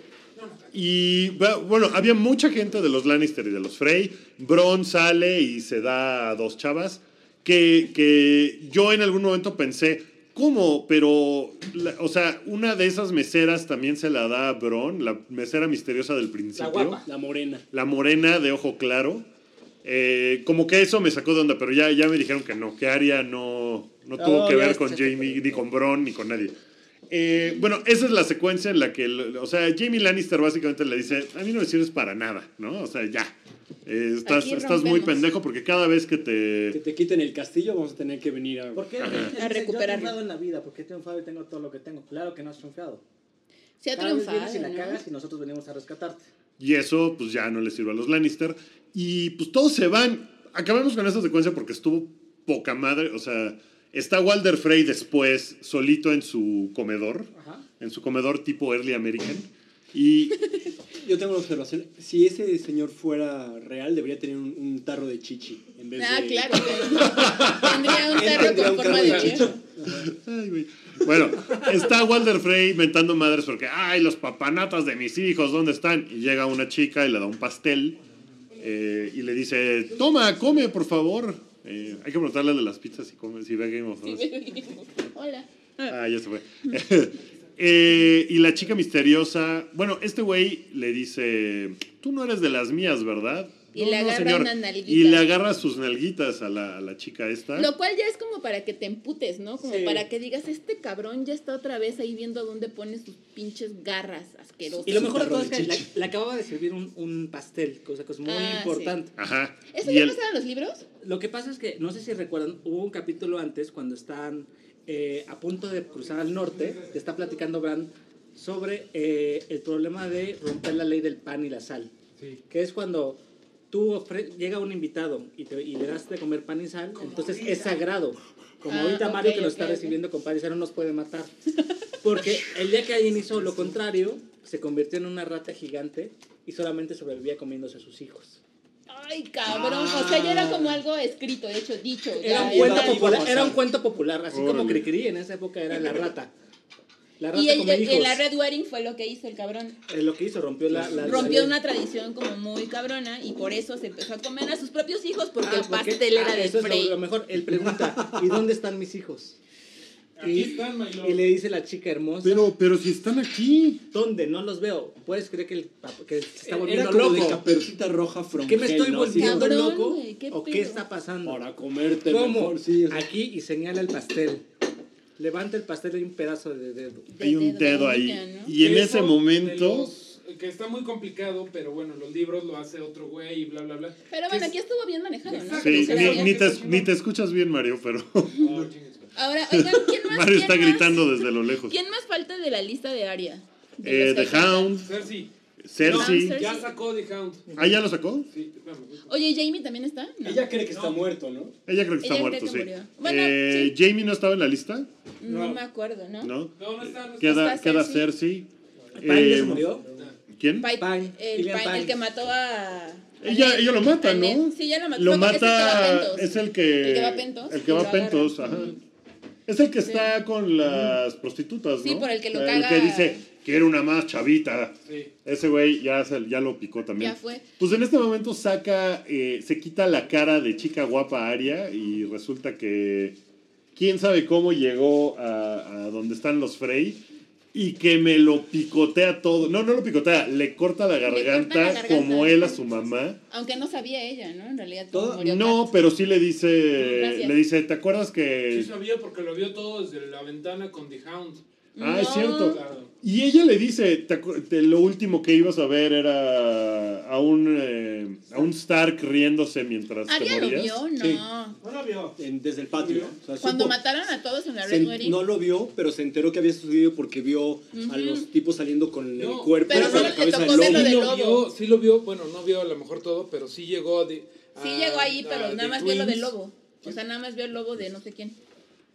Y bueno, había mucha gente de los Lannister y de los Frey. Bron sale y se da a dos chavas. Que, que yo en algún momento pensé, ¿cómo? Pero, la- o sea, una de esas meseras también se la da a Bron, la mesera misteriosa del principio. guapa. La morena. La morena de ojo claro. Eh, como que eso me sacó de onda, pero ya, ya me dijeron que no, que Arya no, no tuvo que ver con Jamie, ni con Bron, ni con nadie. Eh, bueno, esa es la secuencia en la que, el- o sea, Jamie Lannister básicamente le dice, a mí no me sirves para nada, ¿no? O sea, ya. Eh, estás, estás muy pendejo porque cada vez que Que te... te quiten el castillo, vamos a tener que venir a. ¿Por qué? A Yo he en la vida, porque he triunfado y tengo todo lo que tengo. Claro que no has triunfado. Se ha triunfado, vienes y la ¿no? cagas y nosotros venimos a rescatarte. Y eso, pues ya no le sirve a los Lannister. Y pues todos se van. Acabamos con esta secuencia porque estuvo poca madre. O sea, está Walder Frey después, solito en su comedor. Ajá. En su comedor tipo Early American. Y <laughs> Yo tengo una observación. Si ese señor fuera real, debería tener un, un tarro de chichi. En vez Ah, de... claro. Tendría un tarro tendría con un forma tarro de de viejo. Ay, güey. Bueno, está Walder Frey inventando madres porque, ay, los papanatas de mis hijos, ¿dónde están? Y llega una chica y le da un pastel eh, y le dice, toma, come, por favor. Eh, hay que preguntarle de las pizzas si, come, si ve Game of Thrones. Hola. Ah, ya se fue. <laughs> Eh, y la chica misteriosa, bueno, este güey le dice, tú no eres de las mías, ¿verdad? Y "No, le no, agarra señor". una nalguita. Y le agarra sus nalguitas a la, a la chica esta. Lo cual ya es como para que te emputes, ¿no? Como Sí. para que digas, este cabrón ya está otra vez ahí viendo dónde pone sus pinches garras asquerosas. Y lo mejor de todo es que le, acababa de servir un, un pastel, cosa que es muy Ah, importante. Ajá. ¿Eso ya el- pasaba en los libros? Lo que pasa es que, no sé si recuerdan, hubo un capítulo antes cuando están eh, a punto de cruzar al norte, te está platicando Bran sobre eh, el problema de romper la ley del pan y la sal. Sí. Que es cuando tú llega un invitado y, te- y le das de comer pan y sal, entonces es sagrado. Como Ah, ahorita Mario ok, que nos ok, está recibiendo con pan y sal no nos puede matar. Porque el día que alguien hizo lo contrario, se convirtió en una rata gigante y solamente sobrevivía comiéndose a sus hijos. Ay, cabrón. O sea, ya era como algo escrito, hecho, dicho. Era ya, un, cuento popular, era un cuento popular, así como Órale. Cricri en esa época era la rata. La rata Y el, come el- hijos. en la Red Wedding fue lo que hizo el cabrón. Eh, lo que hizo, rompió la... la- la Rompió ley. una tradición como muy cabrona y por eso se empezó a comer a sus propios hijos porque Ah, el pastel ah, era de eso es lo- Frey. lo, mejor. Él pregunta, ¿y dónde están mis hijos? Aquí Y, están, y le dice la chica hermosa, Pero, pero si están aquí. ¿dónde? No los veo. ¿Puedes creer que, el, que se está Era volviendo como de loco? caperucita roja from ¿Qué me estoy ¿no? Volviendo Cabrón, loco? ¿qué ¿O qué está pasando? Para comerte ¿Cómo? mejor, sí. o sea. Aquí y señala el pastel. Levanta el pastel y hay un pedazo de dedo. De Hay un dedo, de dedo ahí. ¿no? Y en ese momento. los- que está muy complicado, pero bueno, los libros lo hace otro güey y bla, bla, bla. Pero bueno, aquí estuvo bien manejado, ¿no? Sí, ni, ni te, ni te escuchas bien, Mario, pero <laughs> <laughs> chingues. Ahora, oigan, ¿quién más? Mario quién está más- gritando desde lo lejos. ¿Quién más falta de la lista de Aria? De Eh, The faltan. Hound, Cersei. Cersei. No, Ya sacó The Hound. ¿Ah, ya lo sacó? Sí. Oye, ¿Jamie también está? No. Ella cree que está No. muerto, ¿no? Ella creo que está Ella cree muerto, que sí. murió. Bueno, Eh, sí. Jamie no estaba en la lista, No, No. me acuerdo, ¿no? ¿no? No, no está, no está. Queda, Está queda Cersei. ¿Pine ya Eh, murió? ¿Quién? Pine, Pine, el, Pine, el Pine. que mató a... Ella, ella lo mata. ¿no? Sí, ya lo mató. Lo mata. Es el que va a Pentos. Es el que. El que va a Pentos El que y va lo a Pentos, ajá. Es el que está con las prostitutas, ¿no? Sí, por el que lo El caga- que dice, quiero una más chavita. Sí. Ese güey ya, ya lo picó también. Ya fue. Pues en este momento saca, eh, se quita la cara de chica guapa Aria y resulta que quién sabe cómo llegó a, a donde están los Frey y que me lo picotea todo. No, no lo picotea, le corta la garganta, la garganta. como él a su mamá. Aunque no sabía ella, ¿no? En realidad Todo- murió No, pero sí le dice, Gracias. le dice, ¿te acuerdas que Sí sabía porque lo vio todo desde la ventana con The Hound. Ah, es No. cierto. Claro. Y ella le dice, "Te te- lo último que ibas a ver era a un, eh, a un Stark riéndose mientras ¿Ah, te ya lo morías. vio? No. Sí. No lo vio. En- desde el patio. O sea, Cuando supo- mataron a todos en la se- Red Wedding. no lo vio, pero se enteró que había sucedido porque vio a los tipos saliendo con No, el cuerpo pero solo la le cabeza tocó del lobo. de Sí lo lobo. vio, sí lo vio, bueno, no vio a lo mejor todo, pero sí llegó a... The- Sí a- llegó ahí, pero a nada más vio lo del Twins. lobo. O sea, nada más vio el lobo de no sé quién.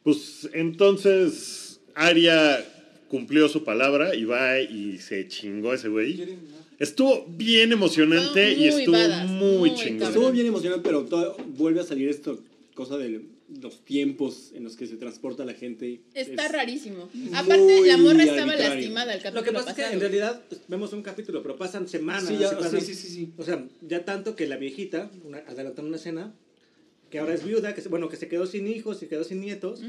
Pues entonces Arya cumplió su palabra y va y se chingó a ese güey. Estuvo bien emocionante Estuvo y estuvo badass, muy muy chingón. Estuvo bien emocionante, pero todo- vuelve a salir esto, cosa de los tiempos en los que se transporta la gente. Está es- rarísimo. Aparte, la morra estaba arbitrario. lastimada el Lo capítulo que pasa es que pasado. en realidad pues, vemos un capítulo, pero pasan semanas. Sí, ya- y pasan- sí, sí, sí, sí. O sea, ya tanto que la viejita, una, adelantando una escena, que ahora es viuda, que se, bueno, que se quedó sin hijos, se quedó sin nietos,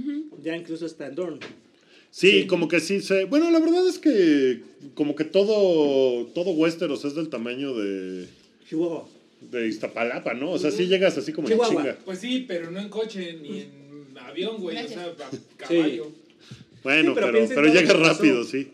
ya incluso está en Dorn. Sí, como que sí se... Bueno, la verdad es que como que todo, todo Westeros es del tamaño de, Chihuahua. de Iztapalapa, ¿no? O sea, sí llegas así como en chinga. Pues sí, pero no en coche ni en avión, güey. O sea, a caballo. Bueno, Sí, pero pero, pero todo llega lo que pasó. rápido, sí.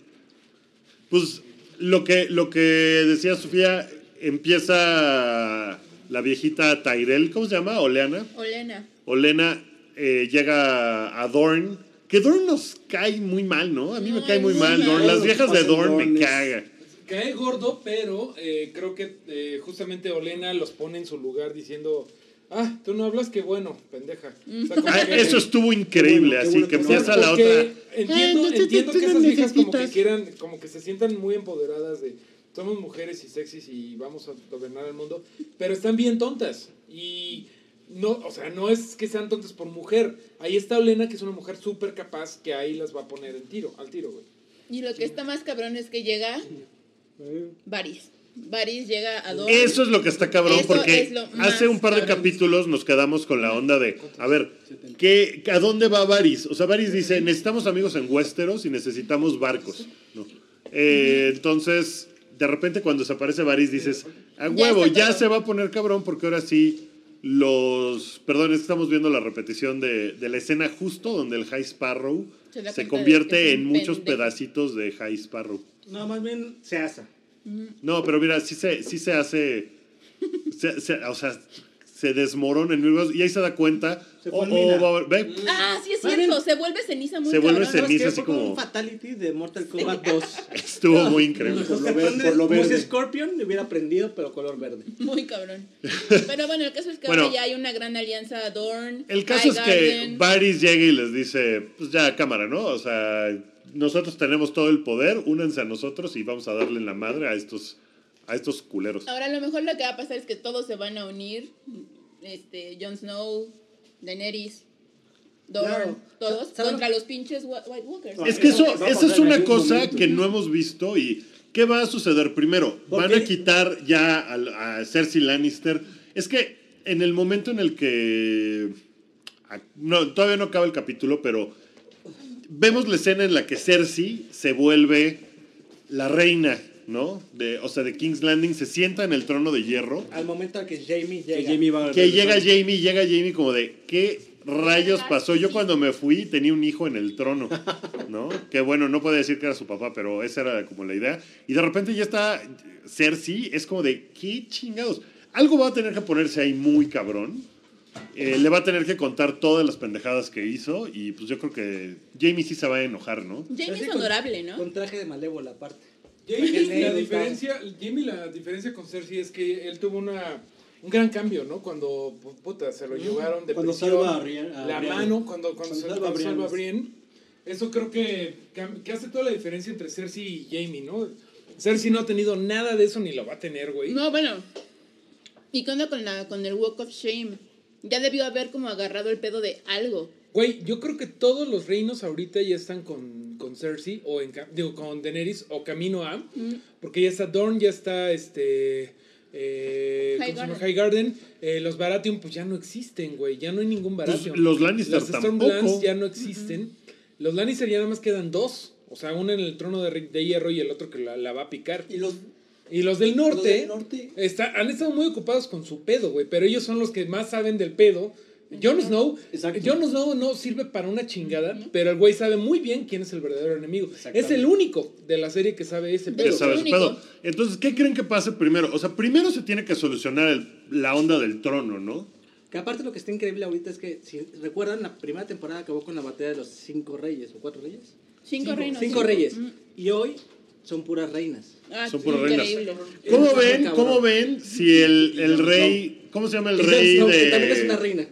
Pues lo que, lo que decía Sofía, empieza la viejita Tyrell, ¿cómo se llama? Oleana. Olena. Olena eh, llega a Dorn. Que Dorn nos cae muy mal, ¿no? A mí me cae muy mal. Dorn. Las viejas de Dorn me es- caga. Cae gordo, pero eh, creo que eh, justamente Olena los pone en su lugar diciendo, ah, tú no hablas, qué bueno, pendeja. O sea, como Ah, que- eso estuvo increíble, bueno, así bueno que empieza la otra. Entiendo, Ay, no te- entiendo que esas viejas como que quieran, como que se sientan muy empoderadas de somos mujeres y sexys y vamos a gobernar el mundo, pero están bien tontas. Y no, o sea, no es que sean tontas por mujer. Ahí está Olena, que es una mujer súper capaz, que ahí las va a poner en tiro, al tiro, güey. Y lo que está más cabrón es que llega Varys. Varys llega a Dorne. Eso es lo que está cabrón, Eso porque hace un par de cabrón. capítulos nos quedamos con la onda de, a ver, ¿qué, ¿a dónde va Varys? O sea, Varys dice, necesitamos amigos en Westeros y necesitamos barcos. ¿no? Eh, entonces, de repente cuando desaparece Varys dices, a huevo, ya se va a poner cabrón porque ahora sí los... Perdón, es que estamos viendo la repetición de, de la escena justo donde el High Sparrow Se convierte en muchos pendejo. pedacitos de High Sparrow. No, más bien se asa. No, pero mira, sí se, sí se hace. se- se- o sea, se desmorona en mil pedazos y ahí se da cuenta. Se oh, oh, va a- ve, Ah, sí es cierto. Se vuelve ceniza muy Se vuelve cabrón. ceniza. ¿Sabes así como- un fatality de Mortal Kombat 2. <laughs> estuvo muy increíble. Por por lo como si verde. Scorpion le hubiera prendido, pero color verde. <laughs> Muy cabrón. Pero bueno, el caso es que Bueno. ahora ya hay una gran alianza Dorn. El caso es que Highgarden. Varys llega y les dice: Pues ya, cámara, ¿no? O sea, nosotros tenemos todo el poder, únanse a nosotros y vamos a darle en la madre a estos, a estos culeros. Ahora a lo mejor lo que va a pasar es que todos se van a unir. Este, Jon Snow, Daenerys, Dorn, Claro. todos contra los pinches White Walkers. Es que eso, a es una cosa momento. que no hemos visto y ¿qué va a suceder primero? Van a quitar ya al- a, Cersei Lannister. Es que en el momento en el que a- no, todavía no acaba el capítulo, pero vemos la escena en la que Cersei se vuelve la reina, ¿no? De, o sea, de King's Landing se sienta en el trono de hierro. Al momento en que Jamie llega. Que Jamie va a Que llega. Jamie, llega Jamie como de, ¿qué rayos pasó? Yo cuando me fui tenía un hijo en el trono, ¿no? <laughs> Que bueno, no puede decir que era su papá, pero esa era como la idea. Y de repente ya está Cersei, es como de, ¿qué chingados? Algo va a tener que ponerse ahí muy cabrón. Eh, le va a tener que contar todas las pendejadas que hizo y pues yo creo que Jamie sí se va a enojar, ¿no? Jamie es honorable, ¿no? Con traje de malévola aparte. Jamie, la diferencia, Jamie, la diferencia con Cersei es que él tuvo una, un gran cambio, ¿no? Cuando, pu- puta, se lo llevaron de Cuando prisión, salva a a la Brian. mano, cuando, cuando, Cuando se- salva a cuando Brian. salva a Brienne. Eso creo que, que hace toda la diferencia entre Cersei y Jamie, ¿no? Cersei no ha tenido nada de eso ni lo va a tener, güey. No, bueno. ¿Y qué onda con, la, con el Walk of Shame? Ya debió haber como agarrado el pedo de algo. Güey, yo creo que todos los reinos ahorita ya están con, con Cersei, o en, digo, con Daenerys, o camino a, porque ya está Dorn, ya está este... Eh. Highgarden. Highgarden. Eh, los Baratheon pues ya no existen, güey, ya no hay ningún Pues, Baratheon. los Lannister Los Stormlands tampoco. ya no existen. Los Lannister ya nada más quedan dos. O sea, uno en el trono de, de hierro y el otro que la, la va a picar. Y los, Y los del norte, los del norte. está- han estado muy ocupados con su pedo, güey. Pero ellos son los que más saben del pedo. Jon Snow. Jon Snow no sirve para una chingada, pero el güey sabe muy bien quién es el verdadero enemigo. Es el único de la serie que sabe ese De pedo. Entonces, ¿qué creen que pase primero? O sea, primero se tiene que solucionar el- la onda del trono, ¿no? Que aparte lo que está increíble ahorita es que, si recuerdan, la primera temporada acabó con la batalla de los cinco reyes, ¿o cuatro reyes? Cinco reinos. Cinco reyes. Y hoy son puras reinas. Ah, Son puras reinas. ¿Cómo ven, cómo ven si el, el rey, ¿cómo se llama el rey Snow, que también es una de, reina.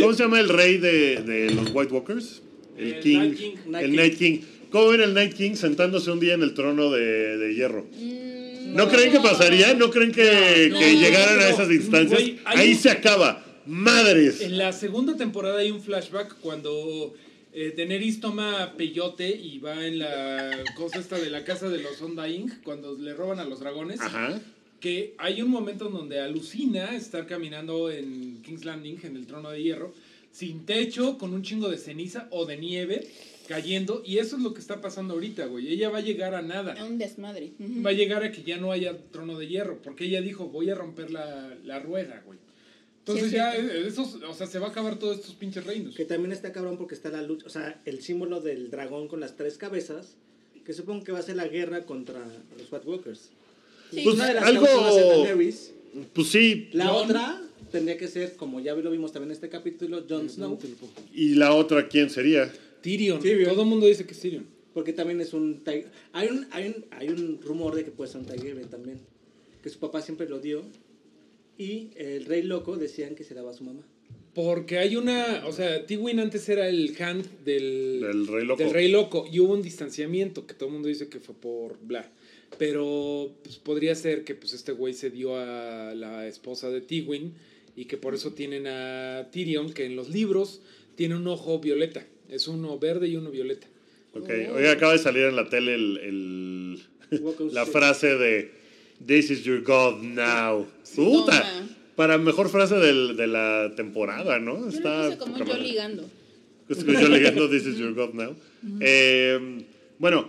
Cómo se llama el rey de, de los White Walkers? El, El King, Night King. Night el King. Night King. ¿Cómo ven el Night King sentándose un día en el trono de, de hierro? Mm, ¿No creen que pasaría? ¿No creen que, No, que no, llegaran a esas instancias? Ahí un- se acaba. Madres. En la segunda temporada hay un flashback cuando eh, Daenerys toma peyote y va en la cosa esta de la casa de los Undying, cuando le roban a los dragones. Ajá. Que hay un momento en donde alucina estar caminando en King's Landing, en el trono de hierro, sin techo, con un chingo de ceniza o de nieve cayendo. Y eso es lo que está pasando ahorita, güey. Ella va a llegar a nada. A un desmadre. Ujú. Va a llegar a que ya no haya trono de hierro, porque ella dijo, voy a romper la, la rueda, güey. Entonces Sí, ya, eh, esos, o sea, se va a acabar todos estos pinches reinos. Que también está cabrón porque está la lucha, o sea, el símbolo del dragón con las tres cabezas, que supongo que va a ser la guerra contra los White Walkers. Sí, Pues, Una de las algo- Daenerys, Pues sí. la otra tendría que ser, como ya lo vimos también en este capítulo, Jon Snow, ¿Y la otra quién sería? Tyrion. Tyrion. Todo el mundo dice que es Tyrion. porque también es un... Hay un, hay un, hay un rumor de que puede ser un Targaryen también, que su papá siempre lo dio, y el rey loco decían que se daba a su mamá. Porque hay una, o sea, Tywin antes era el hand del, Del rey loco. del rey loco y hubo un distanciamiento que todo el mundo dice que fue por bla. Pero pues, podría ser que pues este güey se dio a la esposa de Tywin y que por eso tienen a Tyrion que en los libros tiene un ojo violeta. Es uno verde y uno violeta. Ok, Oh. oye, acaba de salir en la tele el, <laughs> la frase de This is your God now. Puta. Para mejor frase del- de la temporada, ¿no? Yo Está lo como yo ligando. Yo leyendo <laughs> This is your God now. Eh, bueno,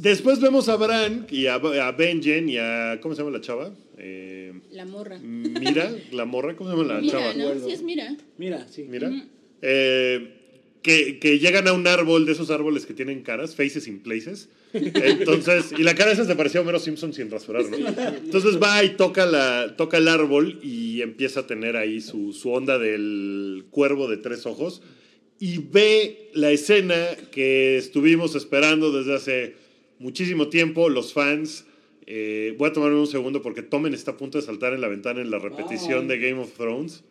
después vemos a Bran y a, a Benjen y a. ¿Cómo se llama la chava? Eh, La morra. Mira, la morra, ¿cómo se llama la Mira, chava? ¿no? Sí es mira. Mira, sí. Mira. Eh, que, que llegan a un árbol de esos árboles que tienen caras, faces in places. Entonces, y la cara esa se parecía a Homero Simpson sin rasurar, ¿no? Entonces va y toca, la, toca el árbol y empieza a tener ahí su, su onda del cuervo de tres ojos y ve la escena que estuvimos esperando desde hace muchísimo tiempo, los fans. Eh, voy a tomarme un segundo porque Tomen está a punto de saltar en la ventana en la repetición de Game of Thrones.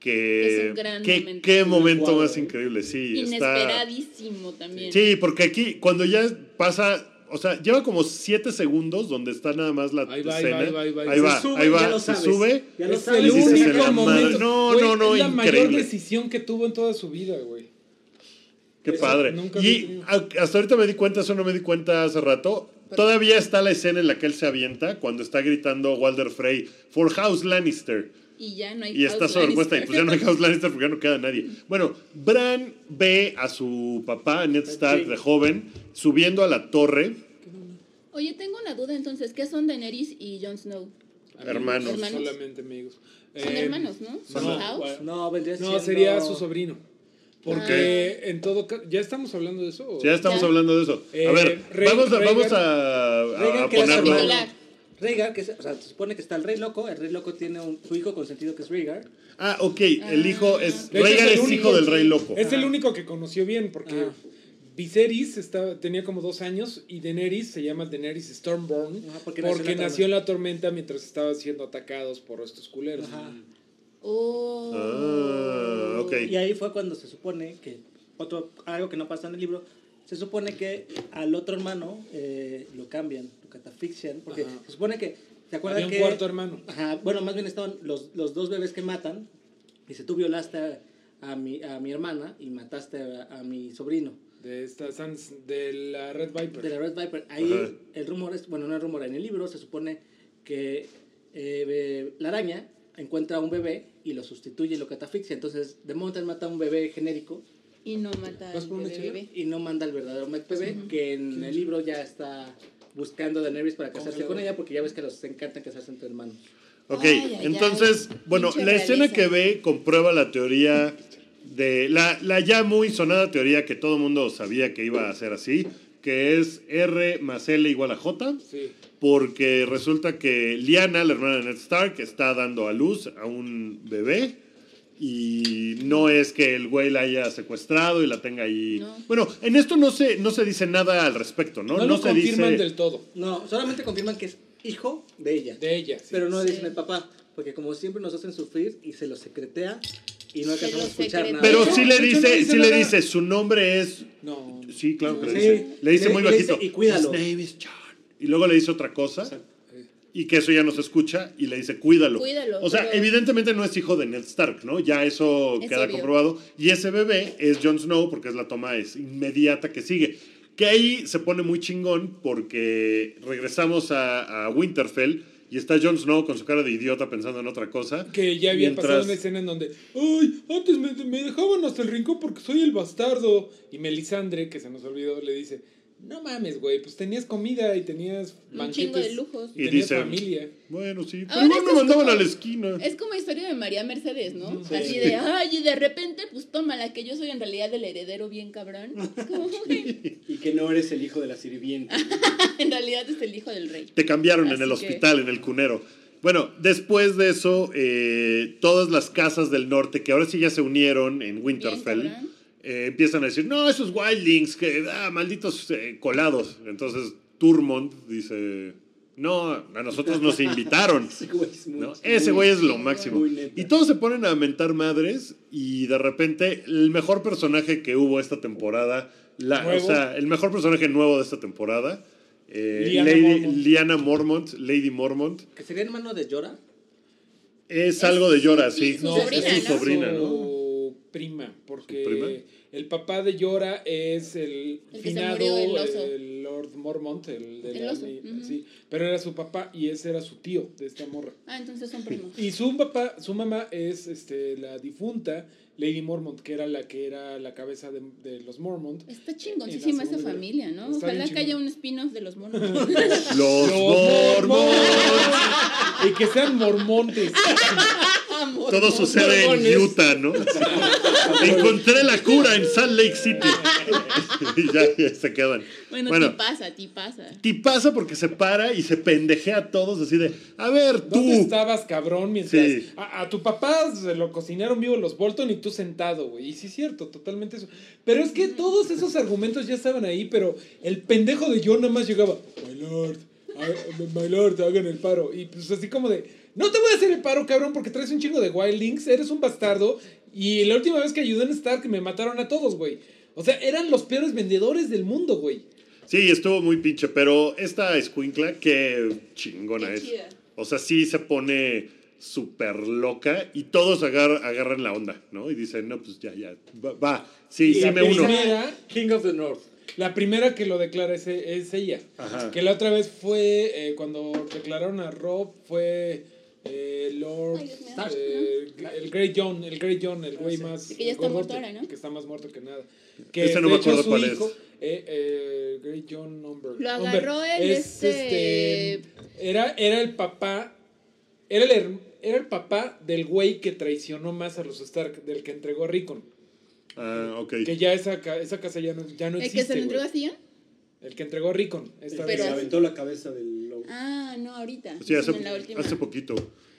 Que, Es un gran qué, momento. qué momento más increíble, sí. Está, Inesperadísimo también. sí, porque aquí, cuando ya pasa, o sea, lleva como siete segundos donde está nada más la Ahí va, ahí escena. va, ahí va, ahí va. Ahí va, Se sube, ahí va, ya lo se sabes. sube. Ya lo Es sabes. el y dices, "En la único madre". momento. No, no, no, Es la mayor decisión que tuvo en toda su vida, güey. Qué Eso padre. nunca Y hasta ahorita me di cuenta, eso no me di cuenta hace rato. Todavía está la escena en la que él se avienta cuando está gritando Walder Frey, For House Lannister. Y ya no hay Y está House sobrepuesta y Lannister. pues ya no hay House Lannister porque ya no queda nadie. Bueno, Bran ve a su papá, Ned Stark, de joven, subiendo a la torre. Oye, tengo una duda entonces. ¿Qué son Daenerys y Jon Snow? Hermanos. Hermanos. Solamente amigos. Son Eh, hermanos, ¿no? ¿Son no. House? No, vendría No, siendo- sería su sobrino. Porque Ah. en todo caso, ¿ya estamos hablando de eso? Ya estamos Ya. hablando de eso. Eh, a ver, Rey- vamos, a, vamos Rhaegar- a, a- su ponerlo. Rhaegar, que es- o sea, se supone que está el rey loco, el rey loco tiene un, su hijo consentido que es Rhaegar. Ah, ok, el hijo es. Hecho, Rhaegar es único- hijo del rey loco. Es el único que conoció bien, porque Ajá. Viserys estaba, tenía como dos años y Daenerys se llama Daenerys Stormborn Ajá, porque porque, nació en la nació en la tormenta mientras estaban siendo atacados por estos culeros. Ajá. Oh. Ah, ok. Y ahí fue cuando se supone que, otro, algo que no pasa en el libro, se supone que al otro hermano eh, lo cambian, lo catafixian, porque Ajá. se supone que, ¿te acuerdas Había un que... cuarto hermano. Ajá, bueno, más bien estaban los, los dos bebés que matan, dice, tú violaste a, a mi, a mi hermana y mataste a, a mi sobrino. De esta Sans, de la Red Viper. De la Red Viper. Ahí Ajá. el rumor es, bueno, no es rumor, en el libro se supone que eh, la araña encuentra a un bebé y lo sustituye y lo catafixia. Entonces, de Mountain mata a un bebé genérico Y no mata ¿Vas al bebé. bebé. Y no manda al verdadero McBebe, que en el libro ya está buscando a Daenerys para casarse Congelador. con ella, porque ya ves que los encanta casarse entre hermanos. Ok, Ay, ay, entonces, ay. bueno, la escena que ve comprueba la teoría de la, la ya muy sonada teoría que todo el mundo sabía que iba a ser así, que es R más L igual a J, Sí. Porque resulta que Lyanna, la hermana de Ned Stark, está dando a luz a un bebé y no es que el güey la haya secuestrado y la tenga ahí. No. Bueno, en esto no se, no se dice nada al respecto, ¿no? No, lo se confirman dice... del todo. No, solamente confirman que es hijo de ella. De ella. sí. Pero no Sí. dicen el papá, porque como siempre nos hacen sufrir y se lo secretea y no alcanzamos a escuchar nada. Pero No, sí le no dice, dice sí le dice, su nombre es No. Sí, claro que le Sí. dice. Le dice Le- muy le dice, bajito. "Y cuídalo". His name is John. Y luego le dice otra cosa. Y que eso ya no se escucha. Y le dice, cuídalo. Cuídalo, O sea, pero- evidentemente no es hijo de Ned Stark, ¿no? Ya eso Es queda obvio. comprobado. Y ese bebé es Jon Snow porque es la toma es inmediata que sigue. Que ahí se pone muy chingón porque regresamos a, a Winterfell y está Jon Snow con su cara de idiota pensando en otra cosa. Que ya había Mientras- pasado una escena en donde, ay, antes me, me dejaban hasta el rincón porque soy el bastardo. Y Melisandre, que se nos olvidó, le dice, no mames, güey, pues tenías comida y tenías Un banquetes. chingo de lujos. Y tenías dice, familia. bueno, sí. Pero Ahora no me mandaban como- a la esquina. Es como historia de María Mercedes, ¿no? Sí. Así de, ay, y de repente, pues tómala, que yo soy en realidad el heredero bien cabrón. <laughs> Es como, güey, Y que no eres el hijo de la sirvienta. <laughs> en realidad es el hijo del rey. Te cambiaron en el que- hospital, en el cunero. Bueno, después de eso, eh, todas las casas del norte, que ahora sí ya se unieron en Winterfell, Bien. Eh, empiezan a decir, no, esos wildlings, que, ah, malditos eh, colados. Entonces, Turmond dice, no, a nosotros nos invitaron. <laughs> Ese güey es muy- ¿no? Ese güey es lo máximo. Y todos se ponen a mentar madres y de repente el mejor personaje que hubo esta temporada, la, o sea, el mejor personaje nuevo de esta temporada, eh, Lady, Mormont. Lady Mormont, Que sería hermano de Llora. es, algo de Llora, sí. No, es su ¿no? sobrina, ¿no? Prima, porque el papá de Llora es el, finado murió, el oso. el Lord Mormont, el de El la- oso, sí, pero era su papá y ese era su tío de esta morra. Ah, entonces son primos. Y su papá, su mamá es este la difunta Lady Mormont, que era la que era la cabeza de, de los Mormont. Está chingoncísima la esa familia, ¿no? Está Ojalá que haya un spin-off de los. <laughs> Los, Los Mormont. y que sean mormontes. <laughs> Todo sucede en Utah, ¿no? <laughs> Encontré la cura en Salt Lake City. <laughs> y ya, ya se quedan. bueno, Bueno, ti pasa, ti pasa. ti pasa porque se para y se pendejea a todos así de, a ver, tú. ¿Dónde estabas, cabrón? Mientras Sí. a, a tu papá se lo cocinaron vivo los Bolton y tú sentado, güey. Y sí es cierto, totalmente eso. Pero es que todos esos argumentos ya estaban ahí, pero el pendejo de John nada más llegaba, my lord, I- my lord, hagan el paro. Y pues así como de, no te voy a hacer el paro, cabrón, porque traes un chingo de wildlings, eres un bastardo. Y la última vez que ayudé en Stark me mataron a todos, güey. O sea, eran los peores vendedores del mundo, güey. Sí, estuvo muy pinche, pero esta escuincla, qué chingona Qué es. chida. O sea, sí se pone súper loca y todos agar- agarran la onda, ¿no? Y dicen, no, pues ya, ya, va, va. sí, Y sí la me uno. primera- King of the North. La primera que lo declara es, es ella. Ajá. Que la otra vez fue, eh, cuando declararon a Rob, fue eh, Lord... Ay, Dios mío. eh, el Great John, el Great John, el güey más... Sí, que ya está muerto ahora, ¿no? Que está más muerto que nada. Que Ese no me acuerdo su cuál es. hijo, eh, eh, Great John Number. Lo agarró el este- Era, era el papá... Era el, era el papá del güey que traicionó más a los Stark, del que entregó a Rickon. Ah, ok. Que ya esa, esa casa ya no, ya no ¿El existe. que se lo entregó a Sion? El que entregó a Rickon. Esta Pero vez. se aventó la cabeza del. Ah, no, ahorita. Sí, hace, en la última. hace poquito.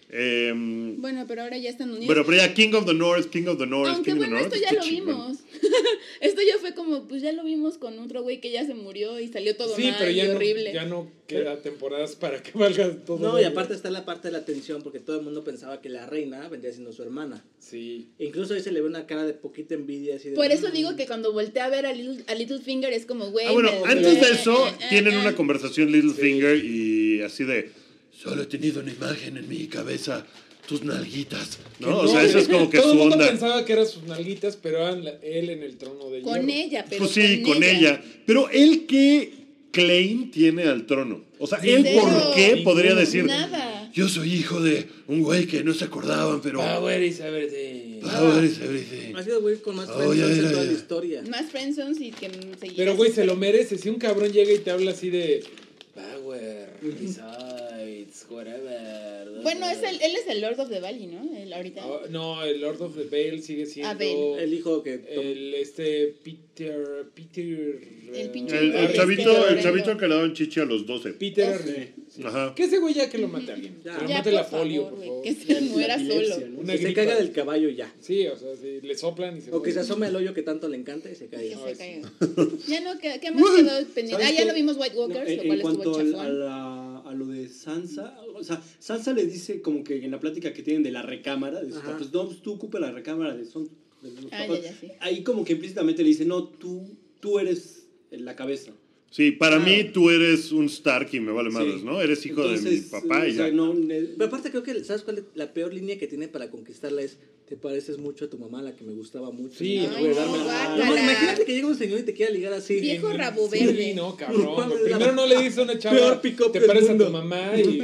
Em, Bueno, pero ahora ya están unidos. bueno, pero ya King of the North, King of the North, Aunque King of the North. esto ya lo chingón. vimos. <laughs> esto ya fue como, pues ya lo vimos con otro güey que ya se murió y salió todo Sí, mal pero y ya no, horrible. ya no queda temporadas para que valga todo. No, y aparte está la parte de la tensión, porque todo el mundo pensaba que la reina vendría siendo su hermana. Sí. E incluso ahí se le ve una cara de poquita envidia. Así de, Por eso "Mm". digo que cuando volteé a ver a Little, a Littlefinger es como, güey. Ah, bueno, antes de eso, eh, eh, tienen eh. una conversación Littlefinger y así de, solo he tenido una imagen en mi cabeza, tus nalguitas. ¿no? o sea, eso es como que Todo su el mundo onda. pensaba que eran sus nalguitas, pero eran la- él en el trono de Con hierro. ella, pero. Pues sí, con ella. Pero él qué claim tiene al trono. O sea, él Cero. por qué podría decir, Nada. yo soy hijo de un güey que no se acordaban, pero... Power is everything. Power is everything. Ha sido el güey con más Oh, en toda la historia. Más friendzones y que se Pero, güey, se lo merece. Si un cabrón llega y te habla así de. Besides, whatever. Bueno, es el, él es el Lord of the Valley, ¿no? El ahorita. Ah, no, el Lord of the Vale sigue siendo. Vale. El hijo que. El este Peter. Peter. El eh, pinche El, el Este, chavito, el horrendo. chavito que le daban chichi a los 12. Peter. Ajá. Que ese güey ya que lo mate a alguien. Ya. que lo Ya, mate por la polio, favor, por favor. que se muera solo. ¿no? Una que se gripa. caiga del caballo ya. Sí, o sea, si le soplan y se O que se asome el hoyo que tanto le encanta y se Que caiga. se <laughs> caiga. Ya no, ¿qué, qué más quedó pendiente? ¿Sabes Ah, ya no vimos White No, Walkers, en, lo en cual cuanto estuvo al- a, la- a lo de Sansa, o sea, Sansa le dice como que en la plática que tienen de la recámara, de sus Ajá. papás, no, pues tú ocupa la recámara de, son, de los Ah, papás. ya, ya, sí. Ahí como que implícitamente le dice, no, tú, tú eres la cabeza. Sí, para mí tú eres un Stark y me vale madres, Sí. ¿no? Eres hijo de mi papá y o sea, ya. no, Pero aparte creo que, ¿sabes cuál es la peor línea que tiene para conquistarla? Es, te pareces mucho a tu mamá, la que me gustaba mucho. Sí, a no, darme la-. No, imagínate que llega un señor y te quiera ligar así. Viejo rabo verde. Sí, no, cabrón. No Primero no le dice a una chava. Peor pick-up Te pareces a tu mamá y,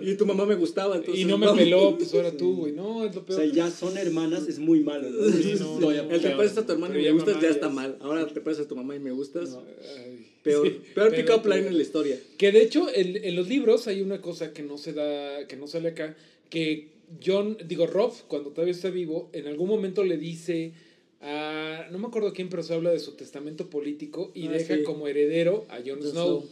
<laughs> Y tu mamá me gustaba, entonces... y no me peló, pues ahora tú, güey. No, es lo o peor. sea, ya son hermanas, es muy malo. ¿no? Sí, no, no. El te pareces a tu hermana y me gustas ya está es- mal. Ahora te pareces a tu mamá y me gustas. Peor, sí, peor pero- pick-up line en la historia. Que de hecho, en, en los libros hay una cosa que no se da, que no sale acá, que John, digo, Rob, cuando todavía está vivo, en algún momento le dice a, no me acuerdo quién, pero se habla de su testamento político y Ah, deja sí. como heredero a Jon Snow, Snow.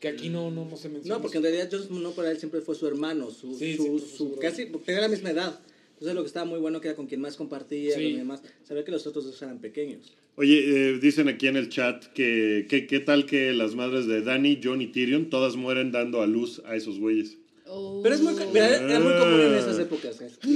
que aquí no, no, no se menciona. No, porque en realidad Jon Snow para él siempre fue su hermano, su, Sí, su, su su- casi, porque tenía la misma edad. Entonces lo que estaba muy bueno que era con quien más compartía, Sí. con quien más, sabía que los otros dos eran pequeños. Oye, eh, dicen aquí en el chat que que- qué tal que las madres de Dani, John y Tyrion todas mueren dando a luz a esos güeyes. Oh. Pero es muy, mira, era muy común en esas épocas. ¿eh? <laughs>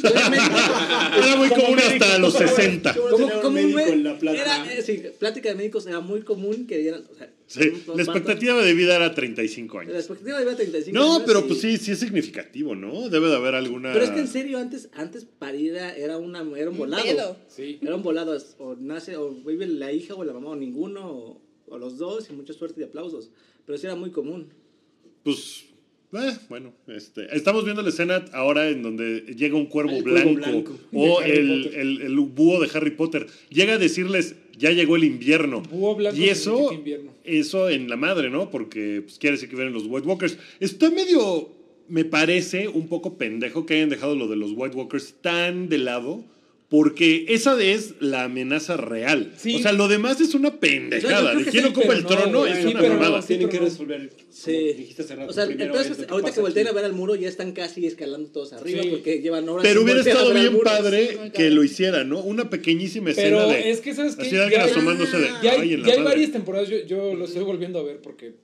Era muy común hasta los 60. Como Como, un médico en la plata. era, eh, sí, plática de médicos era muy común que dieran, o sea, Sí, la expectativa de vida era 35 La años. expectativa de 35 No, años, pero pues sí, sí es significativo, ¿no? Debe de haber alguna... Pero es que en serio, antes, antes parir era, era, una, era un volado. pedo. Sí. Era un volado, o nace, o vive la hija o la mamá, o ninguno, o, o los dos, y mucha suerte y aplausos. Pero sí era muy común. Pues, eh, bueno, este, estamos viendo la escena ahora en donde llega un cuervo blanco, o el, el, el búho de Harry Potter. Llega a decirles, ya llegó el invierno. Búho blanco y eso, invierno. eso en la madre, ¿no? Porque pues, quiere decir que vienen los White Walkers. Está medio, me parece, un poco pendejo que hayan dejado lo de los White Walkers tan de lado. Porque esa es la amenaza real. Sí. O sea, lo demás es una pendejada. ¿De quién sí, ocupa el no, trono? es sí, una mamada. sí, Tienen que resolver, como Sí. dijiste hace rato, O sea, entonces, ahorita que volteen a ver al muro, ya están casi escalando todos arriba Sí. porque llevan horas. Pero hubiera estado bien padre que lo hiciera, ¿no? Una pequeñísima escena Pero de... es que, ¿sabes qué? Así de alguien Ya- asomándose de... Ya "Ay, hay, en la ya hay madre". varias temporadas, yo, yo lo estoy volviendo a ver porque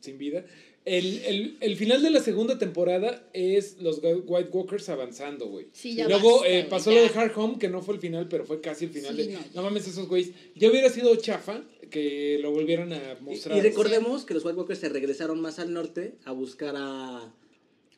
sin vida. El, el, el final de la segunda temporada es los White Walkers avanzando, güey. Sí, ya Luego basta, eh, pasó ya. lo de Hard Home, que no fue el final, pero fue casi el final Sí, de... no. No. mames, esos güeyes. Ya hubiera sido chafa que lo volvieran a Y, mostrar. y recordemos que los White Walkers se regresaron más al norte a buscar a.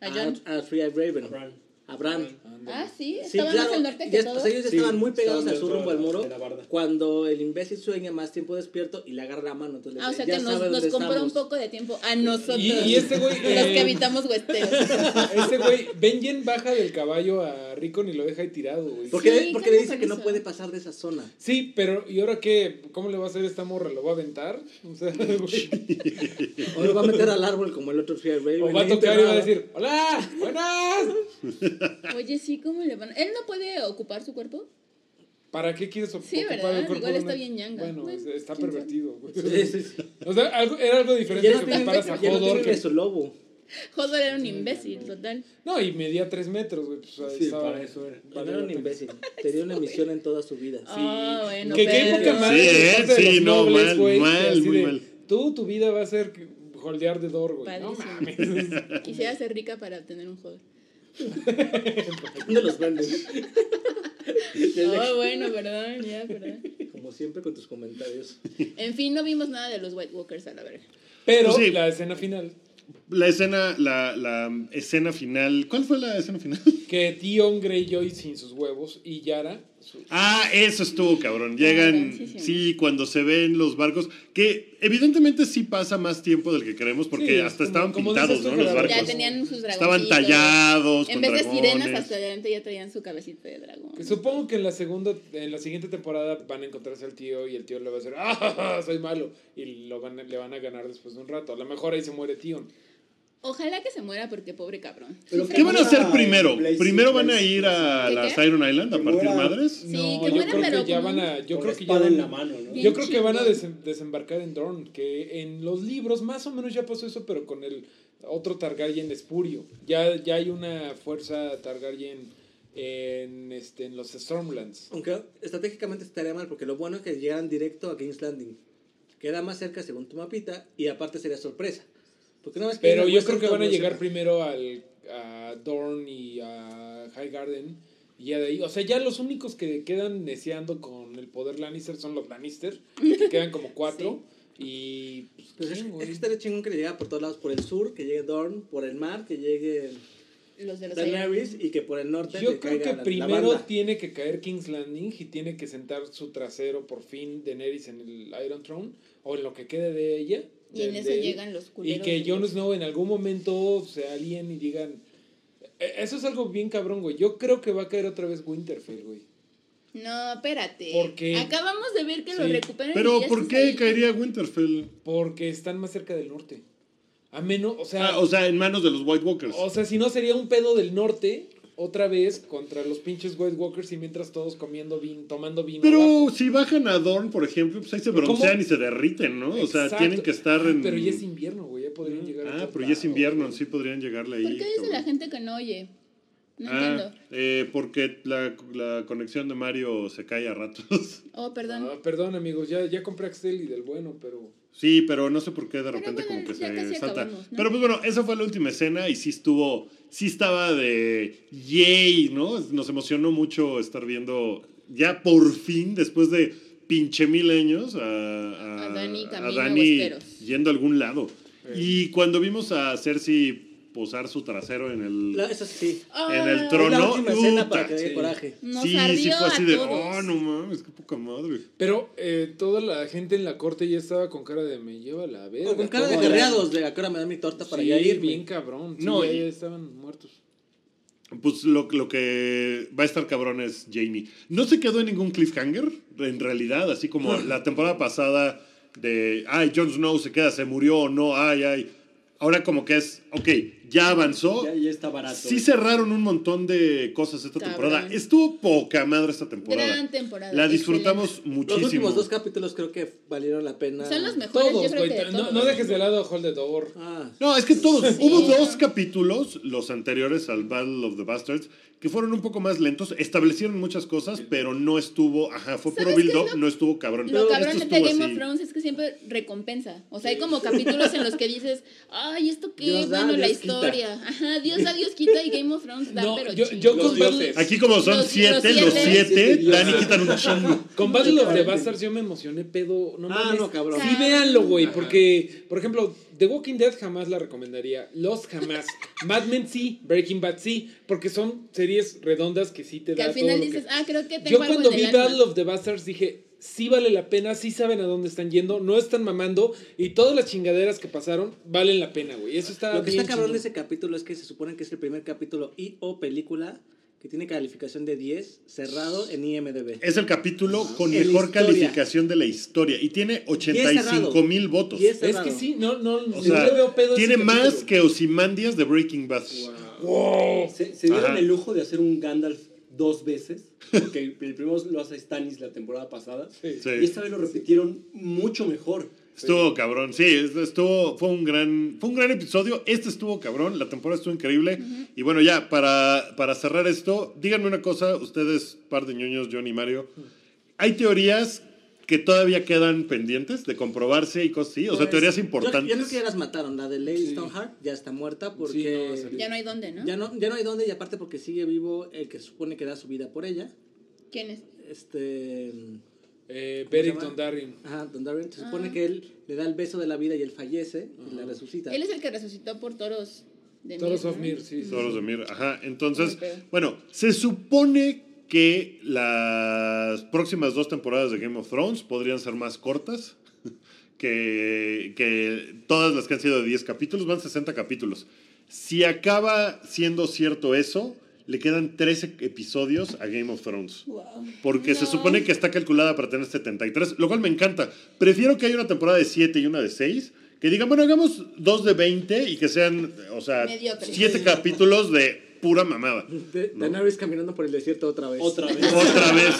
¿A Jon? a, Free Eye Raven. A Bran. A Bran. Ah, sí, Sí, estaban claro. más al norte que todo. o sea, ellos Sí, estaban muy pegados a estaban su dentro rumbo al muro de la barda. cuando el imbécil sueña más tiempo despierto y le agarra la mano. Entonces, Ah, o sea que "Ya nos, nos compró un estamos". poco de tiempo a nosotros. Y- y este güey, <laughs> Los eh, que habitamos Westeros. <laughs> Ese güey, Benjen baja del caballo a Rickon y lo deja ahí tirado, güey. Porque, Sí, porque ¿qué le dice que no puede pasar de esa zona. Sí, pero ¿y ahora qué? ¿Cómo le va a hacer esta morra? ¿Lo va a aventar? O sea, <laughs> güey. O lo va a meter al árbol como el otro Raven. O va a tocar y va a decir, ¡Hola! ¡Buenas! Oye, sí, ¿cómo le van? ¿Él no puede ocupar su cuerpo? ¿Para qué quieres ocupar Sí, ¿verdad? el cuerpo Igual está una- bien ñanga. Bueno, Bueno, es- está pervertido, güey. Sí, sí, sí. O sea, algo, era algo diferente Ya no que comparas a no Hodor. tiene que- su lobo. Hodor era un imbécil, total. No, y medía tres metros, güey. Pues, Sí, estaba- para eso era. No era un imbécil. <laughs> Tenía una misión en toda su vida. Ah, bueno, Que qué pero- poca madre Sí, ¿eh? de Sí, no, nobles, mal, mal, muy de, mal. Tú, tu vida va a ser holdear de Dor, güey. No mames. Quisiera ser rica para obtener un Hodor. <laughs> ¿Dónde los venden? <laughs> Oh, bueno, perdón, ya, perdón. Como siempre con tus comentarios. En fin, no vimos nada de los White Walkers a la verga. Pero Pues sí. la escena final, La escena, la, la escena final... ¿Cuál fue la escena final? que Tion Greyjoy sin sus huevos y Yara Ah, eso estuvo cabrón. Llegan, sí, cuando se ven los barcos, que evidentemente sí pasa más tiempo del que queremos, porque Sí, hasta como- estaban como pintados, ¿no? Los barcos. Ya tenían sus. Estaban tallados, En con vez de sirenas, hasta adelante ya traían su cabecita de dragón. Supongo que en la segunda, en la siguiente temporada van a encontrarse al tío y el tío le va a decir, ¡ah, soy malo! Y lo van a- le van a ganar después de un rato. A lo mejor ahí se muere Tion. Ojalá que se muera porque pobre cabrón. Pero ¿Qué van a hacer primero? ¿Primero van a ir a ¿Qué, las qué? Iron Island a partir muera- madres? Sí, no, que yo muera, creo pero que ya van a, yo creo la que ya espada en van, la mano, yo creo que van a desem- desembarcar en Dorne, que en los libros más o menos ya pasó eso, pero con el otro Targaryen espurio. Ya, ya hay una fuerza Targaryen en, este, en los Stormlands. Aunque estratégicamente estaría mal, porque lo bueno es que llegaran directo a King's Landing. Queda más cerca según tu mapita y aparte sería sorpresa. Porque que Pero yo creo que van a llegar primero al, a Dorne y a High Garden. Y ya de ahí, o sea, ya los únicos que quedan neceando con el poder Lannister son los Lannister, que quedan como <laughs> cuatro. Y. Pues, Pues es, ¿quién, es que estaría chingón que llegara por todos lados, por el sur, que llegue Dorne, por el mar, que llegue Los de los Daenerys y que por el norte Yo creo que la- primero tiene que caer King's Landing y tiene que sentar su trasero por fin Daenerys en el Iron Throne o en lo que quede de ella. Y en eso llegan los Y culeros. que de Jon Snow en algún momento se alíen y digan. "E- Eso es algo bien cabrón, güey. Yo creo que va a caer otra vez Winterfell, güey. No, espérate. ¿Por qué? Acabamos de ver que lo Sí. recuperan. y Pero ya ¿por qué ahí. caería Winterfell? Porque están más cerca del norte. A menos, o sea, Ah, o sea, en manos de los White Walkers. o sea, si no sería un pedo del norte otra vez contra los pinches White Walkers y mientras todos comiendo vino, tomando vino. Pero abajo. si bajan a Dorn, por ejemplo, pues ahí se ¿Cómo? broncean y se derriten, ¿no? O sea, tienen que estar Ah, en... Pero ya es invierno, güey, ya podrían llegar. Ah, a pero ya es invierno, sí podrían llegarle ahí. ¿Por qué dice cabrón. la gente que no oye? No Ah, entiendo. eh, porque la, la conexión de Mario se cae a ratos. <laughs> Oh, perdón. Ah, perdón, amigos, ya, ya compré Axel y del bueno, pero. Sí, pero no sé por qué de repente bueno, como que se salta. acabamos, ¿no? Pero pues bueno, esa fue la última escena y sí estuvo, sí estaba de yay, ¿no? Nos emocionó mucho estar viendo ya por fin, después de pinche mil años, a, a, A Dani a Dani yendo a algún lado. Y cuando vimos a Cersei posar su trasero en el, La- eso sí. en el Ah, trono, Es la última escena puta, para que dé sí. coraje. Nos sí, sí fue así de, oh, no mames, qué poca madre. Pero eh, toda la gente en la corte ya estaba con cara de me lleva la verga. O con cara de ¿cómo la- guerreados de a qué hora me da mi torta para Sí, ya irme. bien cabrón. Sí, No, ya, y- ya estaban muertos. Pues lo, lo que va a estar cabrón es Jamie. No se quedó en ningún cliffhanger, en realidad, así como la temporada pasada de, ay, Jon Snow se queda, se murió o no, ay, ay. Ahora como que es, ok, ya avanzó. Ya, ya está barato. Sí cerraron un montón de cosas esta Cabrón. temporada. Estuvo poca madre esta temporada. Gran temporada. La excelente. disfrutamos Los muchísimo. últimos dos capítulos creo que valieron la pena. Son los mejores, Todos, yo creo que de No, todos. no dejes de lado Hold the Door. Ah, No, es que todos. Sí. Hubo dos capítulos, los anteriores al Battle of the Bastards, que fueron un poco más lentos. Establecieron muchas cosas, pero no estuvo. Ajá, fue puro ¿Sabes qué es build-up, lo- no estuvo cabrón. Lo Pero cabrón esto de Game así. of Thrones es que siempre recompensa. O sea, hay como capítulos en los que dices, ay, ¿esto qué? Dios da, bueno, la Dios quita". historia. Ajá, Dios da, Dios quita y Game of Thrones da, No, pero yo, chido. yo Los con. Aquí, como son Los- siete, los los siete. Dani quitan un chingo. con Battle of the. Bastards yo me emocioné, pedo. No Ah, no, cabrón. Sí, véanlo, güey, porque, por ejemplo, The Walking Dead jamás la recomendaría. Lost jamás. <laughs> Mad Men sí, Breaking Bad sí, porque son series redondas que sí te Que da al final todo dices, que- ah, creo que tengo Yo algo cuando en vi. Battle of the Bastards dije, sí vale la pena, sí saben a dónde están yendo, no están mamando y todas las chingaderas que pasaron valen la pena, güey. Eso está Lo que bien está cabrón de ese capítulo es que se supone que es el primer capítulo y o película que tiene calificación de 10 cerrado en IMDB. Es el capítulo con En la mejor historia. calificación de la historia y tiene 85 mil votos. Es que sí, no, no, O sea, le veo pedo tiene más capítulo. que Osimandias de Breaking Bad. Se, se dieron Ajá. el lujo de hacer un Gandalf dos veces. Porque el primero lo hace Stannis la temporada pasada. Sí. Sí. Y esta vez lo repitieron mucho mejor. Estuvo cabrón, sí, estuvo, fue un gran, fue un gran episodio. Este estuvo cabrón, la temporada estuvo increíble. Y bueno, ya, para, para cerrar esto, díganme una cosa, ustedes, par de ñoños, John y Mario. ¿Hay teorías que todavía quedan pendientes de comprobarse y cosas así? O sea, Pues, teorías importantes. Yo, creo que ya las mataron. La de Lady Sí. Stoneheart ya está muerta Sí, porque no. Ya no hay dónde, ¿no? ya, no, ya no hay dónde y aparte porque sigue vivo el que se supone que da su vida por ella. ¿Quién es? Este... Eh, ¿Cómo se Beric? Dondarrion. Ajá, Don Darren. Se Ah. supone que él le da el beso de la vida y él fallece y la resucita. Él es el que resucitó por toros de Toros Mir, of ¿no? Mir, sí. sí. Todos de Mir, ajá. Entonces, bueno, se supone que las próximas dos temporadas de Game of Thrones podrían ser más cortas <laughs> que, que todas las que han sido de 10 capítulos, van 60 capítulos. Si acaba siendo cierto eso, le quedan 13 episodios a Game of Thrones. Wow. Porque se supone que está calculada para tener 73, lo cual me encanta. Prefiero que haya una temporada de 7 y una de 6. Que digan, bueno, hagamos dos de 20 y que sean, o sea, Mediocres. 7 capítulos de pura mamada. De, Daenerys caminando por el desierto otra vez. Otra vez. Otra vez.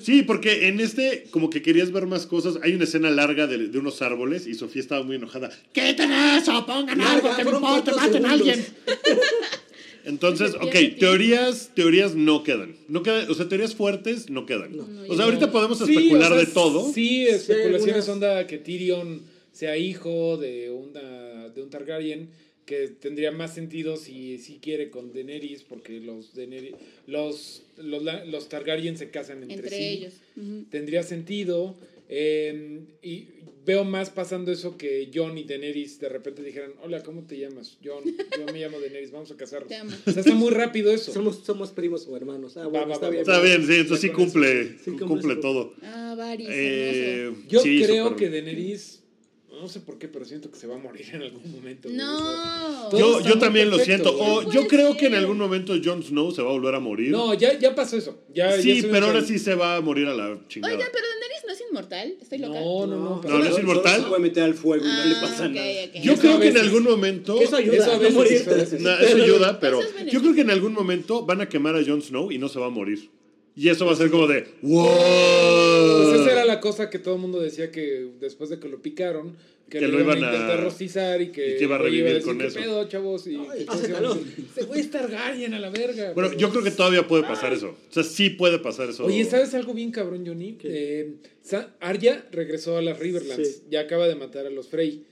<laughs> Sí, porque en este, como que querías ver más cosas. Hay una escena larga de, de unos árboles y Sofía estaba muy enojada. ¡Quiten eso! ¡Pongan algo que importe! pocos ¡Maten a alguien! <laughs> Entonces, ok, teorías, teorías no quedan. No quedan. O sea, teorías fuertes no quedan. No, o sea, ahorita no. podemos Sí, especular o sea, de todo. Sí, especulaciones algunas- onda que Tyrion sea hijo de, una, de un Targaryen, que tendría más sentido si, si quiere con Daenerys, porque los, Daenerys, los, los, los Targaryen se casan entre, Entre sí. ellos. Tendría sentido. eh, y veo más pasando eso que John y Daenerys de repente dijeran, hola, ¿cómo te llamas? John, yo me llamo Daenerys, vamos a casarnos. Te amo. O sea, está muy rápido eso. Somos, somos primos o hermanos. Ah, Va, bueno, va, está va, bien. Está bien, sí, entonces sí cumple, Sí, cumple todo. Ah, Eh. Yo sí, creo que Daenerys, no sé por qué, pero siento que se va a morir en algún momento. No. Yo, yo también lo siento. O No yo creo que en algún momento Jon Snow se va a volver a morir. No, ya, ya pasó eso. Ya, sí, pero ahora sí se va a morir a la chingada. Oiga, pero Daenerys no es inmortal. Estoy loca. No, no, no. No. No, no es inmortal. se puede meter al fuego y no le Ah, pasa nada. Yo Eso creo que en algún momento. Eso ayuda Eso a no morirte. No, ayuda, pero Eso es beneficio. yo creo que en algún momento van a quemar a Jon Snow y no se va a morir. Y eso va a ser como de ¡Wow! La cosa que todo el mundo decía que después de que lo picaron, que, Que lo, iban, iban a a- intentar rostizar y que, y que iba a revivir decir, con "¿Qué eso". pedo, chavos? Y a decir, Se puede estar Targaryen a la verga. Bueno, pero- yo creo que todavía puede pasar eso. O sea, sí puede pasar eso. Oye, ¿sabes algo bien cabrón, Johnny? Eh, Arya regresó a las Riverlands. Sí. Ya acaba de matar a los Frey.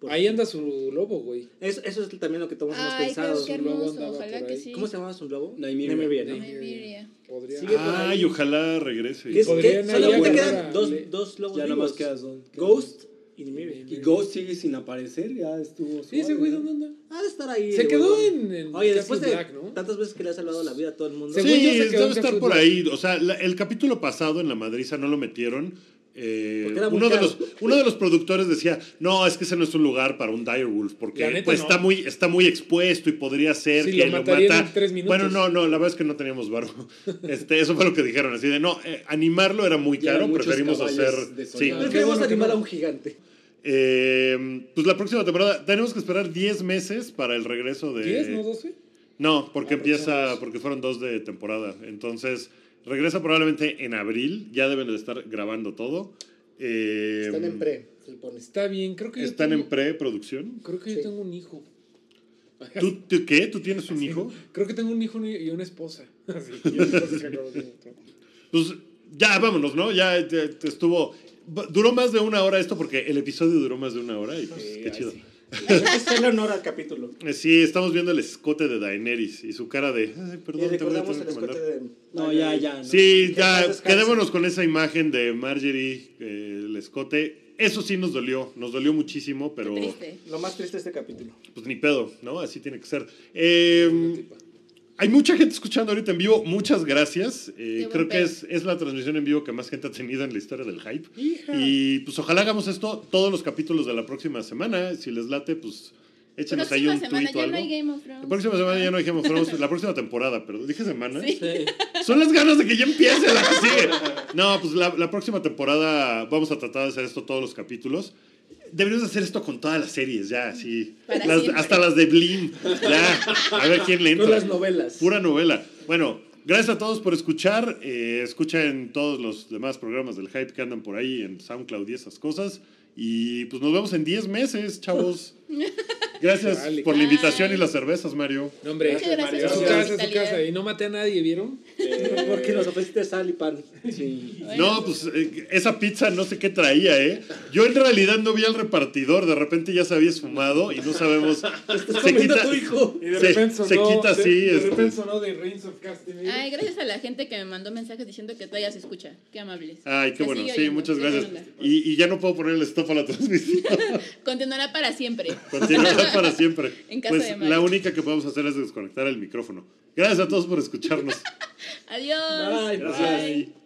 Por Ahí anda su lobo, güey. Eso, eso es también lo que todos hemos pensado. qué, hermoso. Ojalá que sí. ¿Cómo se llamaba su lobo? Nymeria. Nymeria. Nymeria. Podría. Sigue Ay, ojalá regrese. ¿Qué ¿Qué? Solamente agarrar quedan dos, le- dos lobos Ya nada vivos. más quedas dos. Ghost y Nymeria. Y Ghost sigue sin aparecer, ya estuvo. Sí, ese güey, ¿no? ¿dónde anda? Ha de estar ahí. Se quedó en, en Oye, después de Black, ¿no? tantas veces que le ha salvado la vida a todo el mundo. Sí, yo, se quedó debe estar por ahí. O sea, la- el capítulo pasado en la madriza no lo metieron. Eh, uno, de los, uno de los productores decía, no, es que ese no es un lugar para un direwolf, porque pues, no. está, muy, está muy expuesto y podría ser Sí, que lo mata. Bueno, no, no, la verdad es que no teníamos varo. <laughs> Este, eso fue lo que dijeron, así de, no, eh, animarlo era muy caro, preferimos hacer... Sí. animar a un gigante. Eh, pues la próxima temporada tenemos que esperar 10 meses para el regreso de... ¿10, no 12? No, porque Ah, son empieza, porque fueron dos de temporada. Entonces, regresa probablemente en abril. Ya deben de estar grabando todo. Eh, Están en pre, se supone. Está bien, creo que yo Están tengo- en preproducción. Creo que yo tengo un hijo. ¿Tú, tú qué? ¿Tú tienes un hijo? Creo que tengo un hijo y una esposa. <laughs> Así, y <laughs> Pues ya, vámonos, ¿no? Ya te- estuvo... Duró más de una hora esto porque el episodio duró más de una hora y pues Sí, qué chido. sí. Que hacerle honor al capítulo. Eh, Sí, estamos viendo el escote de Daenerys y su cara de... Ay, Y perdón, te voy a tener el que mandar". escote de. No, ya, ya. ¿no? Sí, ya, quedémonos con esa imagen de Marjorie, eh, el escote. Eso sí nos dolió, nos dolió muchísimo, pero Qué triste. Lo más triste de este capítulo. pues ni pedo, ¿no? Así tiene que ser. Eh, hay mucha gente escuchando ahorita en vivo, muchas gracias. Eh, creo que es, es la transmisión en vivo que más gente ha tenido en la historia del hype. Hija. Y pues ojalá hagamos esto todos los capítulos de la próxima semana. Si les late, pues échenos ahí un semana tweet o ya algo. no hay Game of Thrones. La próxima semana ya no hay Game of Thrones, la próxima temporada, pero dije semana. Sí. Son las ganas de que ya empiece la que sigue. No, pues la, la próxima temporada vamos a tratar de hacer esto todos los capítulos. Deberíamos hacer esto con todas las series, ya, Las- siempre. hasta las de Blim. Ya, a ver quién le Con entra. las novelas. Pura novela. Bueno, gracias a todos por escuchar. Eh, escuchen todos los demás programas del Hype que andan por ahí en SoundCloud y esas cosas. Y pues nos vemos en 10 meses, chavos. <laughs> <laughs> Gracias por la invitación y las cervezas, Mario. No, hombre, gracias su por la casa, su. Y no maté a nadie, ¿vieron? <laughs> Porque nos ofreciste sal y pan. Sí. Bueno, No, pues eh, esa pizza no sé qué traía, ¿eh? Yo en realidad no vi al repartidor, de repente ya se había esfumado y no sabemos. <laughs> Estás Se comiendo quita, a tu hijo. Y de Se- repente se sonó, quita así, De, este. repente sonó de Reigns of Castamere. Ay, gracias a la gente que me mandó mensajes diciendo que todavía se escucha. Qué amables. Ay, qué bueno, sí, oyendo, muchas gracias. Y, y ya no puedo poner el stop a la transmisión. Continuará para siempre. Continuará <laughs> para siempre. En casa pues de la única que podemos hacer es desconectar el micrófono. Gracias a todos por escucharnos. <laughs> Adiós. Bye. Gracias.